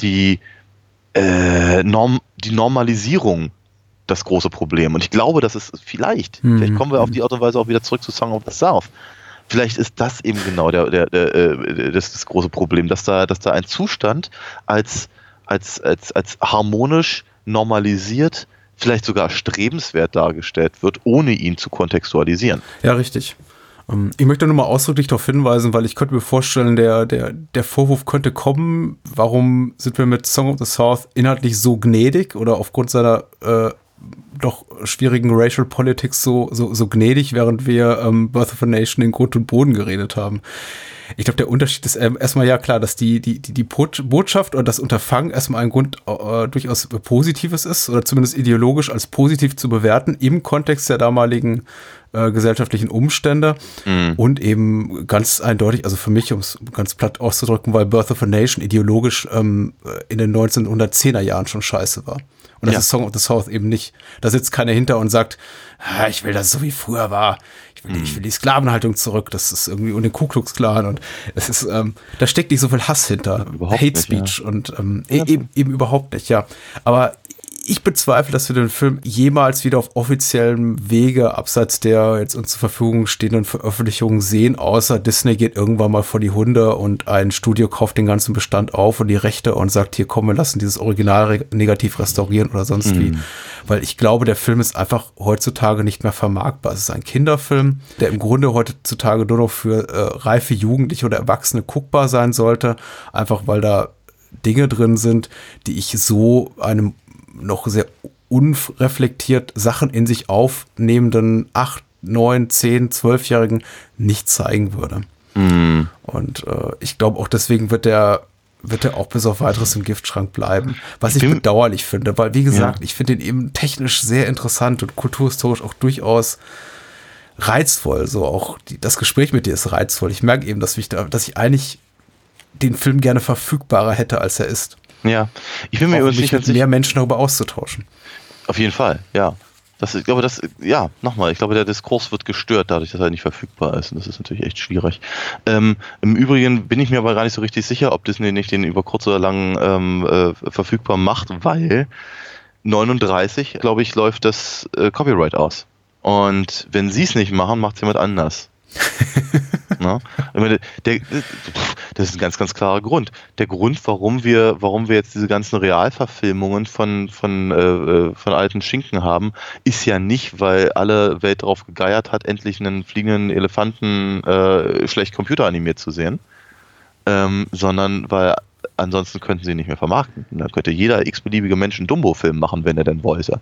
die, äh, Norm, die Normalisierung das große Problem. Und ich glaube, das ist vielleicht, Mhm. vielleicht kommen wir auf die Art und Weise auch wieder zurück zu Song of the South. Vielleicht ist das eben genau der, der, der, äh, das, das große Problem, dass da, dass da ein Zustand als, als, als, als harmonisch normalisiert, vielleicht sogar strebenswert dargestellt wird, ohne ihn zu kontextualisieren. Ja, richtig. Ähm, Ich möchte nur mal ausdrücklich darauf hinweisen, weil ich könnte mir vorstellen, der, der, der Vorwurf könnte kommen, warum sind wir mit Song of the South inhaltlich so gnädig oder aufgrund seiner äh, doch schwierigen Racial Politics so, so, so gnädig, während wir ähm, Birth of a Nation in Grund und Boden geredet haben. Ich glaube, der Unterschied ist ähm, erstmal ja klar, dass die, die, die, die Bot- Botschaft oder das Unterfangen erstmal ein Grund äh, durchaus Positives ist oder zumindest ideologisch als positiv zu bewerten im Kontext der damaligen äh, gesellschaftlichen Umstände und eben ganz eindeutig, also für mich, um es ganz platt auszudrücken, weil Birth of a Nation ideologisch ähm, in den 1910er Jahren schon scheiße war. Und das Ja. ist Song of the South eben nicht. Da sitzt keiner hinter und sagt, ah, ich will, dass es so wie früher war. Ich will, ich will die Sklavenhaltung zurück. Das ist irgendwie und den Ku Klux Klan und es ist, ähm, da steckt nicht so viel Hass hinter. Überhaupt Hate nicht, Speech und ähm, e- eben, eben überhaupt nicht, ja. Aber ich bezweifle, dass wir den Film jemals wieder auf offiziellem Wege abseits der jetzt uns zur Verfügung stehenden Veröffentlichungen sehen, außer Disney geht irgendwann mal vor die Hunde und ein Studio kauft den ganzen Bestand auf und die Rechte und sagt, hier komm, wir lassen dieses Original negativ restaurieren oder sonst wie. Weil ich glaube, der Film ist einfach heutzutage nicht mehr vermarktbar. Es ist ein Kinderfilm, der im Grunde heutzutage nur noch für äh, reife Jugendliche oder Erwachsene guckbar sein sollte, einfach weil da Dinge drin sind, die ich so einem noch sehr unreflektiert Sachen in sich aufnehmenden 8, 9, 10, 12-Jährigen nicht zeigen würde. Und äh, ich glaube auch deswegen wird der wird er auch bis auf weiteres im Giftschrank bleiben. Was ich, bin- bedauerlich finde, weil wie gesagt, ich finde ihn eben technisch sehr interessant und kulturhistorisch auch durchaus reizvoll. So auch die, das Gespräch mit dir ist reizvoll. Ich merke eben, dass ich, da, dass ich eigentlich den Film gerne verfügbarer hätte, als er ist. Ja. Ich bin mir übrigens ganz mit sicher. mehr Menschen darüber auszutauschen. Auf jeden Fall, ja. Das, ich glaube, das, ja, nochmal, ich glaube, der Diskurs wird gestört dadurch, dass er nicht verfügbar ist. Und das ist natürlich echt schwierig. Ähm, Im Übrigen bin ich mir aber gar nicht so richtig sicher, ob Disney nicht den über kurz oder lang ähm, äh, verfügbar macht, weil 39, glaube ich, läuft das äh, Copyright aus. Und wenn sie es nicht machen, macht es jemand anders. Na? Ich meine, der, das ist ein ganz, ganz klarer Grund. Der Grund, warum wir, warum wir jetzt diese ganzen Realverfilmungen von, von, äh, äh, von alten Schinken haben, ist ja nicht, weil alle Welt darauf gegeiert hat, endlich einen fliegenden Elefanten äh, schlecht computeranimiert zu sehen, ähm, sondern weil ansonsten könnten sie nicht mehr vermarkten. Dann könnte jeder x-beliebige Mensch einen Dumbo-Film machen, wenn er denn wollte.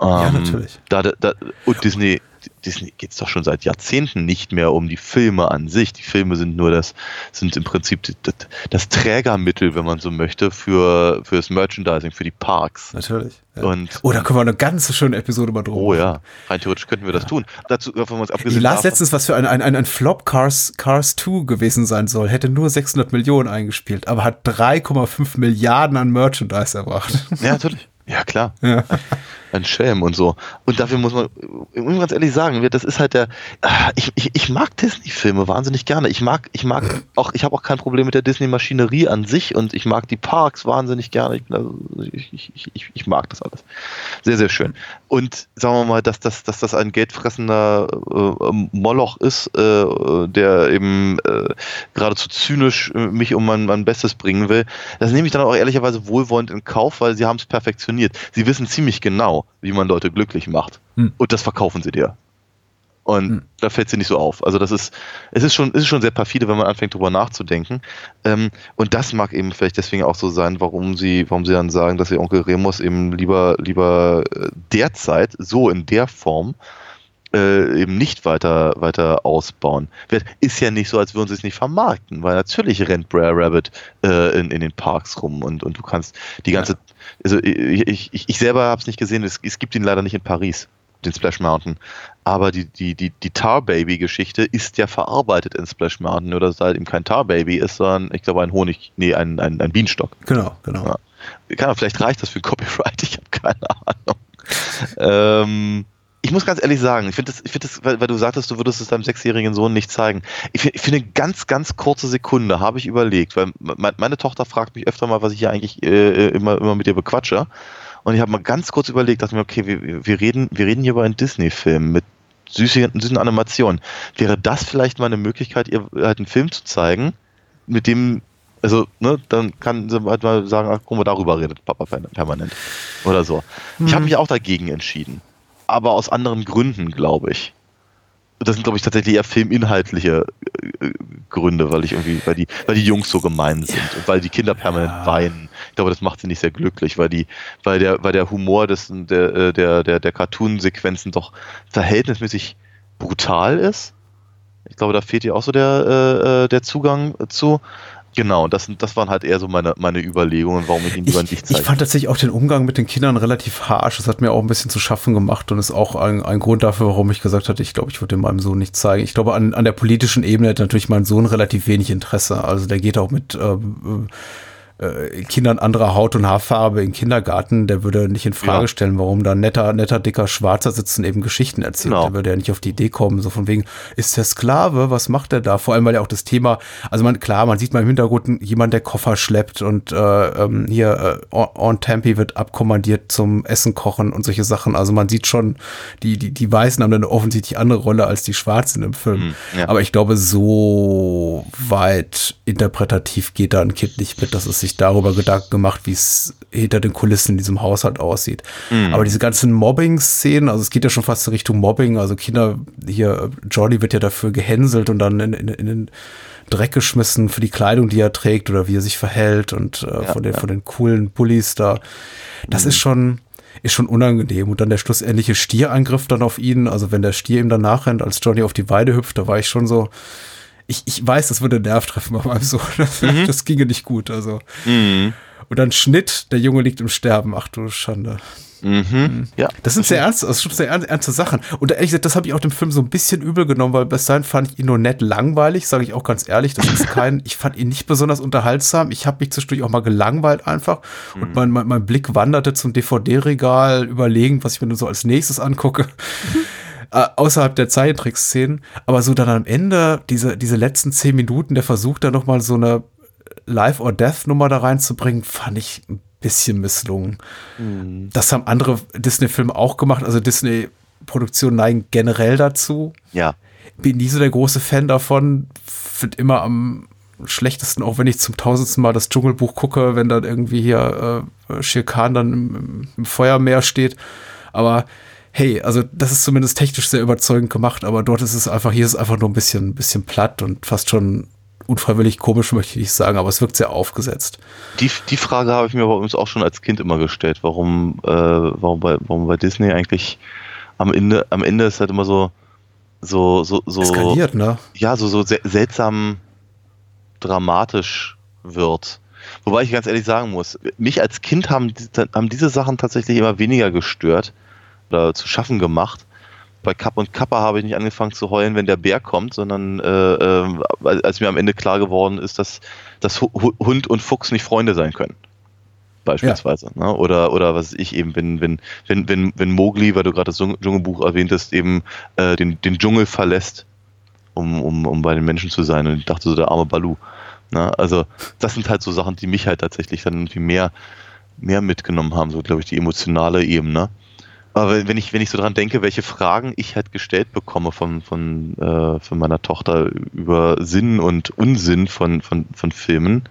Ja, Ähm, natürlich. Da, da, da, und Disney, Disney geht es doch schon seit Jahrzehnten nicht mehr um die Filme an sich. Die Filme sind nur das, sind im Prinzip das, das Trägermittel, wenn man so möchte, für, für das Merchandising, für die Parks. Natürlich. Ja. Und oh, da können wir eine ganze schöne Episode mal drüber oh ja, rein theoretisch könnten wir das tun. Dazu, wenn wir uns Ich abgesehen las davon- letztens, was für ein, ein, ein, ein Flop Cars, Cars 2 gewesen sein soll. Hätte nur 600 Millionen eingespielt, aber hat 3,5 Milliarden an Merchandise erbracht. Ja, natürlich. Ja, klar. Ja. Ein Schelm und so. Und dafür muss man, ganz ehrlich sagen, das ist halt der, ah, ich, ich, ich mag Disney-Filme wahnsinnig gerne. Ich mag, ich mag auch, ich habe auch kein Problem mit der Disney-Maschinerie an sich und ich mag die Parks wahnsinnig gerne. Ich, also, ich, ich, ich, mag das alles. Sehr, sehr schön. Und sagen wir mal, dass das, dass das ein geldfressender äh, Moloch ist, äh, der eben äh, geradezu zynisch äh, mich um mein, mein Bestes bringen will, das nehme ich dann auch ehrlicherweise wohlwollend in Kauf, weil sie haben es perfektioniert. Sie wissen ziemlich genau, wie man Leute glücklich macht. Hm. Und das verkaufen sie dir. Und da fällt sie nicht so auf. Also das ist, es ist schon, es ist schon sehr perfide, wenn man anfängt drüber nachzudenken. Ähm, und das mag eben vielleicht deswegen auch so sein, warum sie, warum sie dann sagen, dass sie Onkel Remus eben lieber, lieber äh, derzeit so in der Form äh, eben nicht weiter, weiter ausbauen. Wird- Ist ja nicht so, als würden sie es nicht vermarkten, weil natürlich rennt Brer Rabbit äh, in, in den Parks rum und, und du kannst die ganze, also ich, ich, ich selber habe es nicht gesehen, es, es gibt ihn leider nicht in Paris, den Splash Mountain, aber die, die, die, die Tar Baby Geschichte ist ja verarbeitet in Splash Mountain, nur dass es halt eben kein Tar Baby ist, sondern ich glaube ein Honig, nee, ein, ein, ein Bienenstock. Genau, genau. Ja. Kann, vielleicht reicht das für Copyright, ich habe keine Ahnung. ähm, ich muss ganz ehrlich sagen, ich finde das, ich finde das, weil, weil du sagtest, du würdest es deinem sechsjährigen Sohn nicht zeigen. Ich finde, eine ganz, ganz kurze Sekunde habe ich überlegt, weil me- meine Tochter fragt mich öfter mal, was ich hier eigentlich äh, immer, immer mit ihr bequatsche. Und ich habe mal ganz kurz überlegt, dachte mir, okay, wir, wir reden, wir reden hier über einen Disney-Film mit süßen, süßen Animationen. Wäre das vielleicht mal eine Möglichkeit, ihr halt einen Film zu zeigen, mit dem, also, ne, dann kann sie halt mal sagen, ach, guck mal, darüber redet Papa per- permanent. Oder so. Ich habe mich auch dagegen entschieden. Aber aus anderen Gründen, glaube ich. Das sind, glaube ich, tatsächlich eher filminhaltliche äh, Gründe, weil ich irgendwie, weil die, weil die Jungs so gemein sind und weil die Kinder permanent weinen. Ich glaube, das macht sie nicht sehr glücklich, weil die, weil der, weil der Humor des, der, äh, der, der, der Cartoon-Sequenzen doch verhältnismäßig brutal ist. Ich glaube, da fehlt ihr auch so der, äh, äh, der Zugang zu. Genau, das, das waren halt eher so meine, meine Überlegungen, warum ich ihn lieber Ich, nicht ich zeige. fand tatsächlich auch den Umgang mit den Kindern relativ harsch. Das hat mir auch ein bisschen zu schaffen gemacht und ist auch ein, ein Grund dafür, warum ich gesagt hatte, ich glaube, ich würde den meinem Sohn nicht zeigen. Ich glaube, an, an der politischen Ebene hat natürlich mein Sohn relativ wenig Interesse. Also der geht auch mit ähm, äh, Kindern anderer Haut und Haarfarbe im Kindergarten, der würde nicht in Frage Ja. stellen, warum da netter, netter, dicker Schwarzer sitzt und eben Geschichten erzählt. Genau. Der würde ja nicht auf die Idee kommen, so von wegen, ist der Sklave, was macht der da? Vor allem, weil ja auch das Thema, also man, klar, man sieht mal im Hintergrund jemand, der Koffer schleppt und äh, ähm, hier äh, On Tempe wird abkommandiert zum Essen kochen und solche Sachen. Also man sieht schon, die, die, die Weißen haben dann eine offensichtlich andere Rolle als die Schwarzen im Film. Hm, ja. Aber ich glaube, so weit interpretativ geht da ein Kind nicht mit, dass es sich darüber Gedanken gemacht, wie es hinter den Kulissen in diesem Haushalt aussieht. Aber diese ganzen Mobbing-Szenen, also es geht ja schon fast in Richtung Mobbing, also Kinder, hier, Johnny wird ja dafür gehänselt und dann in, in, in den Dreck geschmissen für die Kleidung, die er trägt oder wie er sich verhält und äh, von, den, von den coolen Bullies da. Das ist schon, ist schon unangenehm. Und dann der schlussendliche Stierangriff dann auf ihn, also wenn der Stier ihm dann nachrennt, als Johnny auf die Weide hüpft, da war ich schon so, ich, ich weiß, das würde einen Nerv treffen bei meinem Sohn. Das, das ginge nicht gut. Also. Und dann Schnitt, der Junge liegt im Sterben. Ach du Schande. Mhm. Ja. Das sind sehr ernst, das sind sehr ernst, ernste Sachen. Und ehrlich gesagt, das habe ich auch dem Film so ein bisschen übel genommen, weil bis dahin fand ich ihn nur nett langweilig, sage ich auch ganz ehrlich. Das ist kein, ich fand ihn nicht besonders unterhaltsam. Ich habe mich zwischendurch auch mal gelangweilt einfach. Und mein, mein, mein Blick wanderte zum DVD-Regal, überlegend, was ich mir nur so als nächstes angucke. Äh, außerhalb der Zeichentricksszenen. Aber so dann am Ende, diese, diese letzten zehn Minuten, der Versuch da nochmal so eine Life or Death Nummer da reinzubringen, fand ich ein bisschen misslungen. Das haben andere Disney-Filme auch gemacht. Also Disney-Produktionen neigen generell dazu. Ja. Bin nie so der große Fan davon. Find immer am schlechtesten, auch wenn ich zum tausendsten Mal das Dschungelbuch gucke, wenn dann irgendwie hier äh, Shere Khan dann im, im, im Feuermeer steht. Aber hey, also das ist zumindest technisch sehr überzeugend gemacht, aber dort ist es einfach, hier ist es einfach nur ein bisschen, ein bisschen platt und fast schon unfreiwillig komisch, möchte ich nicht sagen, aber es wirkt sehr aufgesetzt. Die, die Frage habe ich mir bei uns auch schon als Kind immer gestellt, warum, äh, warum, bei, warum bei Disney eigentlich am Ende, am Ende ist halt immer so, so, so, so, Eskaliert, ne? ja, so, so sel- seltsam dramatisch wird. Wobei ich ganz ehrlich sagen muss, mich als Kind haben, haben diese Sachen tatsächlich immer weniger gestört oder zu schaffen gemacht. Bei Kapp und Kappa habe ich nicht angefangen zu heulen, wenn der Bär kommt, sondern äh, äh, als mir am Ende klar geworden ist, dass, dass Hu- Hu- Hund und Fuchs nicht Freunde sein können. Beispielsweise. Ne? Oder, oder was ich eben, wenn, wenn, wenn, wenn, wenn Mowgli, weil du gerade das Dschung- Dschungelbuch erwähntest, eben äh, den, den Dschungel verlässt, um, um, um bei den Menschen zu sein. Und ich dachte so, der arme Balu. Ne? Also, das sind halt so Sachen, die mich halt tatsächlich dann irgendwie mehr, mehr mitgenommen haben, so glaube ich, die emotionale Ebene. Aber wenn ich, wenn ich so dran denke, welche Fragen ich halt gestellt bekomme von, von, äh, von meiner Tochter über Sinn und Unsinn von, von, von Filmen,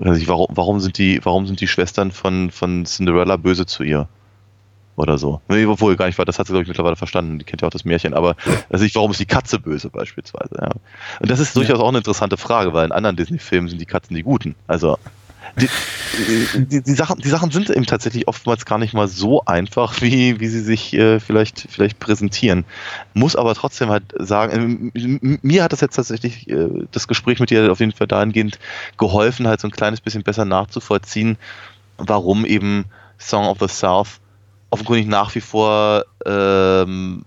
also ich, warum, warum, sind die, warum sind die Schwestern von, von Cinderella böse zu ihr? Oder so. Nee, Obwohl gar nicht, weil das hat sie, glaube ich, mittlerweile verstanden. Die kennt ja auch das Märchen. Aber also ich, warum ist die Katze böse beispielsweise? Ja. Und das ist durchaus auch eine interessante Frage, weil in anderen Disney-Filmen sind die Katzen die Guten. Also die, die, die, Sachen, die Sachen sind eben tatsächlich oftmals gar nicht mal so einfach, wie, wie sie sich äh, vielleicht, vielleicht präsentieren. Muss aber trotzdem halt sagen, äh, m- m- mir hat das jetzt tatsächlich äh, das Gespräch mit dir auf jeden Fall dahingehend geholfen, halt so ein kleines bisschen besser nachzuvollziehen, warum eben Song of the South offenkundig nach wie vor ähm,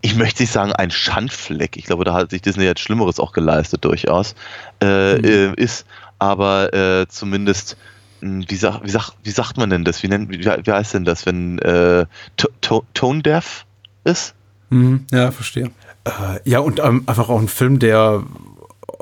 ich möchte nicht sagen ein Schandfleck, ich glaube, da hat sich Disney jetzt Schlimmeres auch geleistet durchaus, äh, äh, ist, aber äh, zumindest, mh, wie, sag, wie, sag, wie sagt man denn das? Wie, nennt, wie, wie heißt denn das, wenn äh, to, to, Tone Deaf ist? Mhm, ja, verstehe. Äh, ja, und ähm, einfach auch ein Film, der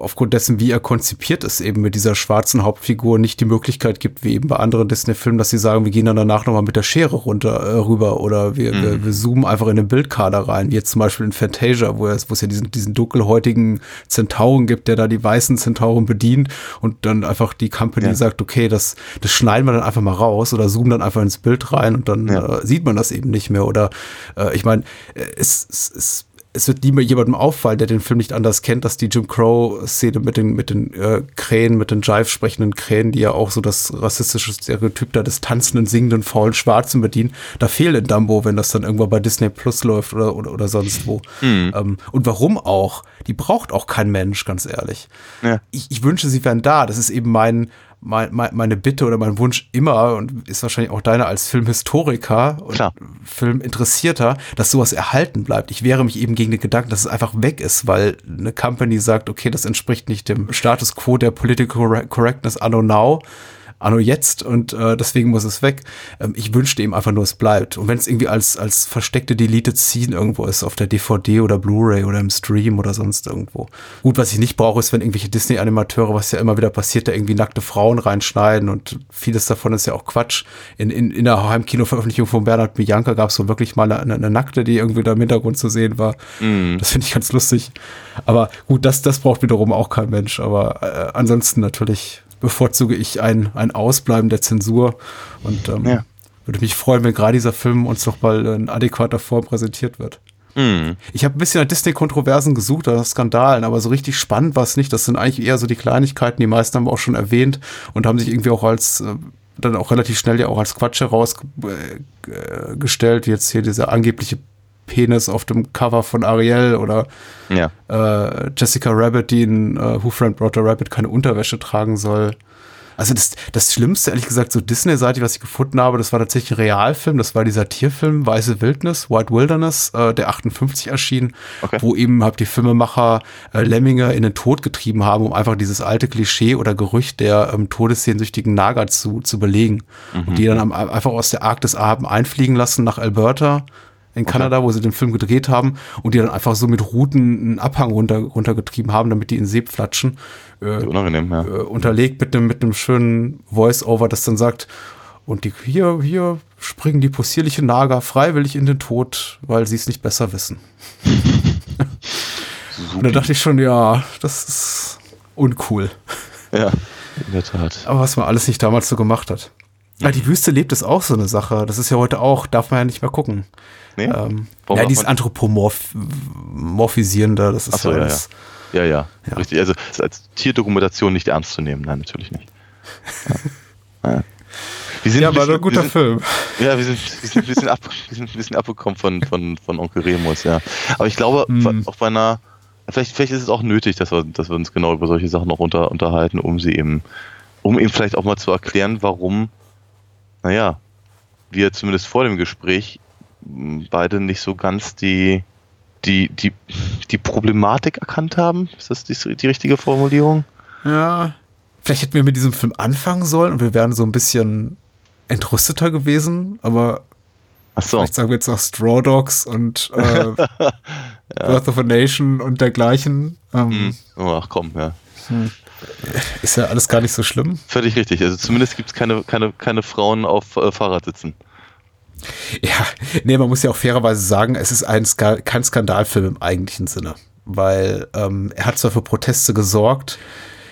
aufgrund dessen, wie er konzipiert ist, eben mit dieser schwarzen Hauptfigur nicht die Möglichkeit gibt, wie eben bei anderen Disney-Filmen, dass sie sagen, wir gehen dann danach nochmal mit der Schere runter äh, rüber oder wir, Mhm. wir, wir zoomen einfach in den Bildkader rein, wie jetzt zum Beispiel in Fantasia, wo es, wo es ja diesen, diesen dunkelhäutigen Zentauren gibt, der da die weißen Zentauren bedient und dann einfach die Company Ja. sagt, okay, das, das schneiden wir dann einfach mal raus oder zoomen dann einfach ins Bild rein und dann Ja. äh, sieht man das eben nicht mehr. Oder äh, ich meine, es, es, es, es wird nie mehr jemandem auffallen, der den Film nicht anders kennt, dass die Jim Crow-Szene mit den, mit den äh, Krähen, mit den Jive sprechenden Krähen, die ja auch so das rassistische Stereotyp da des tanzenden, singenden, faulen Schwarzen bedienen, da fehlt in Dumbo, wenn das dann irgendwann bei Disney Plus läuft oder, oder, oder sonst wo. Ähm, und warum auch? Die braucht auch kein Mensch, ganz ehrlich. Ja. Ich, ich wünsche, sie wären da. Das ist eben mein, mein, mein, meine Bitte oder mein Wunsch immer und ist wahrscheinlich auch deiner als Filmhistoriker und Klar. Filminteressierter, dass sowas erhalten bleibt. Ich wehre mich eben gegen den Gedanken, dass es einfach weg ist, weil eine Company sagt, okay, das entspricht nicht dem Status quo der Political Corre- Correctness anno now. Anno jetzt und äh, deswegen muss es weg. Ähm, ich wünschte ihm einfach nur, es bleibt. Und wenn es irgendwie als, als versteckte Deleted Scene irgendwo ist, auf der DVD oder Blu-ray oder im Stream oder sonst irgendwo. Gut, was ich nicht brauche, ist, wenn irgendwelche Disney-Animateure, was ja immer wieder passiert, da irgendwie nackte Frauen reinschneiden und vieles davon ist ja auch Quatsch. In, in, in der Heimkino-Veröffentlichung von Bernhard Bianca gab es so wirklich mal eine, eine Nackte, die irgendwie da im Hintergrund zu sehen war. Das finde ich ganz lustig. Aber gut, das, das braucht wiederum auch kein Mensch. Aber äh, ansonsten natürlich bevorzuge ich ein, ein Ausbleiben der Zensur und ähm, Ja. würde mich freuen, wenn gerade dieser Film uns noch mal in adäquater Form präsentiert wird. Mhm. Ich habe ein bisschen nach Disney-Kontroversen gesucht oder nach Skandalen, aber so richtig spannend war es nicht. Das sind eigentlich eher so die Kleinigkeiten, die meisten haben wir auch schon erwähnt und haben sich irgendwie auch als äh, dann auch relativ schnell ja auch als Quatsch herausgestellt, wie jetzt hier dieser angebliche Penis auf dem Cover von Ariel oder Ja. äh, Jessica Rabbit, die in äh, Who Framed Roger Rabbit keine Unterwäsche tragen soll. Also das, das Schlimmste, ehrlich gesagt, so Disney-seitig, was ich gefunden habe, das war tatsächlich ein Realfilm, das war dieser Tierfilm Weiße Wildnis, White Wilderness, äh, der 58 erschien, Okay. wo eben halt die Filmemacher äh, Lemminge in den Tod getrieben haben, um einfach dieses alte Klischee oder Gerücht der ähm, todessehnsüchtigen Nager zu, zu belegen. Und die dann am, einfach aus der Arktis haben einfliegen lassen nach Alberta in Kanada, wo sie den Film gedreht haben und die dann einfach so mit Routen einen Abhang runter, runtergetrieben haben, damit die in See platschen. Äh, Unangenehm, ja. äh, unterlegt mit einem, mit einem schönen Voice-Over, das dann sagt, und die, hier, hier springen die possierlichen Nager freiwillig in den Tod, weil sie es nicht besser wissen. und da dachte ich schon, ja, das ist uncool. Ja, in der Tat. Aber was man alles nicht damals so gemacht hat. Ja, die Wüste lebt ist auch so eine Sache. Das ist ja heute auch, darf man ja nicht mehr gucken. Nee? Ähm, ja, darf dieses man- Anthropomorphisierende, das ist so, ja ja, alles. Ja, ja, Ja. richtig. Also es ist als Tierdokumentation nicht ernst zu nehmen. Nein, natürlich nicht. Ja. Wir sind Ja, bisschen- ein guter wir sind, Film. Ja, wir sind, wir sind ein bisschen, ab, wir sind ein bisschen abgekommen von, von, von Onkel Remus, ja. Aber ich glaube, Hm. auch bei einer, vielleicht, vielleicht ist es auch nötig, dass wir, dass wir uns genau über solche Sachen noch unter, unterhalten, um sie eben, um eben vielleicht auch mal zu erklären, warum, naja, wir zumindest vor dem Gespräch beide nicht so ganz die, die, die, die Problematik erkannt haben. Ist das die, die richtige Formulierung? Ja. Vielleicht hätten wir mit diesem Film anfangen sollen und wir wären so ein bisschen entrüsteter gewesen, aber Ach so. vielleicht sagen wir jetzt noch Straw Dogs und äh, Birth of a Nation und dergleichen. Ähm, Hm. Oh, ach komm, ja. Ist ja alles gar nicht so schlimm. Völlig richtig. Also zumindest gibt es keine, keine, keine Frauen auf äh, Fahrradsitzen. Ja, nee, man muss ja auch fairerweise sagen, es ist ein Ska kein Skandalfilm im eigentlichen Sinne, weil ähm, er hat zwar für Proteste gesorgt,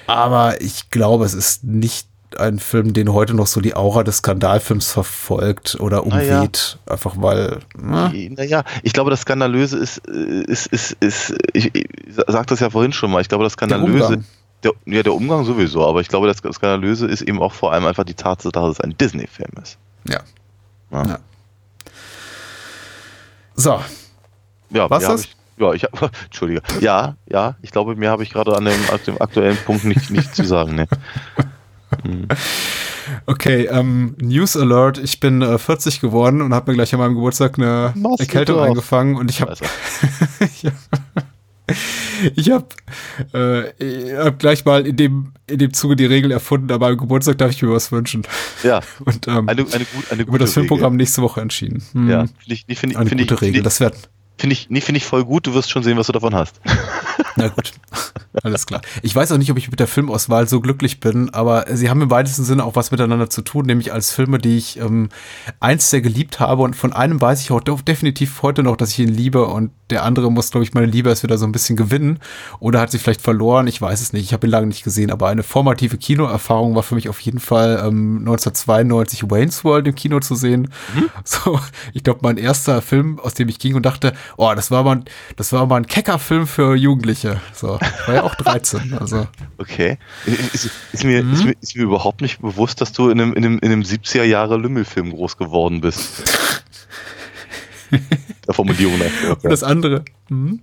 aber ich glaube, es ist nicht ein Film, den heute noch so die Aura des Skandalfilms verfolgt oder umweht, einfach weil, na, Naja, ich glaube, das Skandalöse ist, äh, ist, ist, ist ich, ich sag das ja vorhin schon mal, ich glaube, das Skandalöse, der, ja, der Umgang sowieso, aber ich glaube, das Skandalöse ist eben auch vor allem einfach die Tatsache, dass es ein Disney-Film ist. ja. Ja. Ja. So, Ja, Was das? Ich, ja, ich habe, Entschuldige. Ja, ja, ich glaube, mehr habe ich gerade an dem, an dem aktuellen Punkt nicht, nicht zu sagen. Ne. okay, ähm, News Alert, ich bin äh, 40 geworden und habe mir gleich an meinem Geburtstag eine Erkältung eingefangen und ich habe Ich habe äh, ich hab gleich mal in dem, in dem Zuge die Regel erfunden, aber am Geburtstag darf ich mir was wünschen. ja, Und ähm, eine, eine, gut, eine über das Filmprogramm nächste Woche entschieden. Hm, Regel. Ja, finde ich, finde ich, Eine finde ich, gute Regel. finde ich, Das wäre, finde ich, nee, finde ich voll gut. Du wirst schon sehen, was du davon hast. na gut, alles klar. Ich weiß auch nicht, ob ich mit der Filmauswahl so glücklich bin, aber sie haben im weitesten Sinne auch was miteinander zu tun, nämlich als Filme, die ich ähm, eins sehr geliebt habe und von einem weiß ich auch definitiv heute noch, dass ich ihn liebe und der andere muss, glaube ich, meine Liebe erst wieder so ein bisschen gewinnen oder hat sie vielleicht verloren, ich weiß es nicht, ich habe ihn lange nicht gesehen, aber eine formative Kinoerfahrung war für mich auf jeden Fall ähm, 1992 Wayne's World im Kino zu sehen. So, ich glaube, mein erster Film, aus dem ich ging und dachte, oh, das war mal, ein- das war mal ein kecker Film für Jugendliche. So, war ja auch 13, also. Okay. Ist, ist, mir, Mhm. ist, mir, ist mir überhaupt nicht bewusst, dass du in einem, in einem, in einem 70er Jahre Lümmelfilm groß geworden bist. Der Formulierung nach. Und das andere, mhm.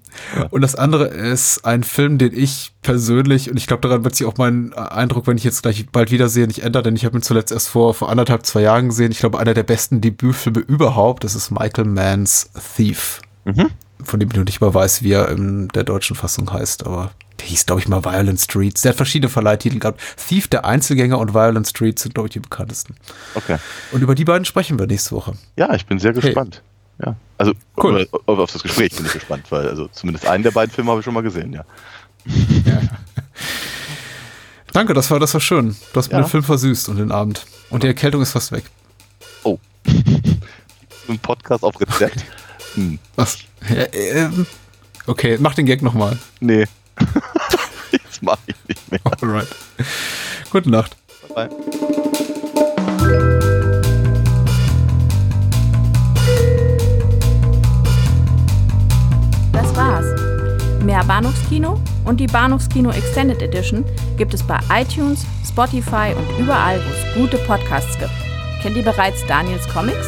und das andere ist ein Film, den ich persönlich, und ich glaube, daran wird sich auch mein Eindruck, wenn ich jetzt gleich bald wiedersehe, nicht ändern, denn ich habe ihn zuletzt erst vor, vor anderthalb, zwei Jahren gesehen. Ich glaube, einer der besten Debütfilme überhaupt, das ist Michael Manns Thief. Mhm. Von dem ich noch nicht mal weiß, wie er in der deutschen Fassung heißt, aber der hieß, glaube ich, mal Violent Streets. Der hat verschiedene Verleihtitel gehabt. Thief, der Einzelgänger und Violent Streets sind, glaube ich, die bekanntesten. Okay. Und über die beiden sprechen wir nächste Woche. Ja, ich bin sehr Hey. gespannt. Ja. Also Cool. auf, auf das Gespräch bin ich gespannt, weil also zumindest einen der beiden Filme habe ich schon mal gesehen, ja. Danke, das war, das war schön. Du hast mir Ja. den Film versüßt und den Abend. Und die Erkältung ist fast weg. Oh. Ein Podcast auf Rezept? Hm. Was? Ja, ähm, okay, mach den Gag nochmal. Nee. Jetzt mache ich nicht mehr. Alright. Gute Nacht. Bye. Das war's. Mehr Bahnhofskino und die Bahnhofskino Extended Edition gibt es bei iTunes, Spotify und überall, wo es gute Podcasts gibt. Kennt ihr bereits Daniels Comics?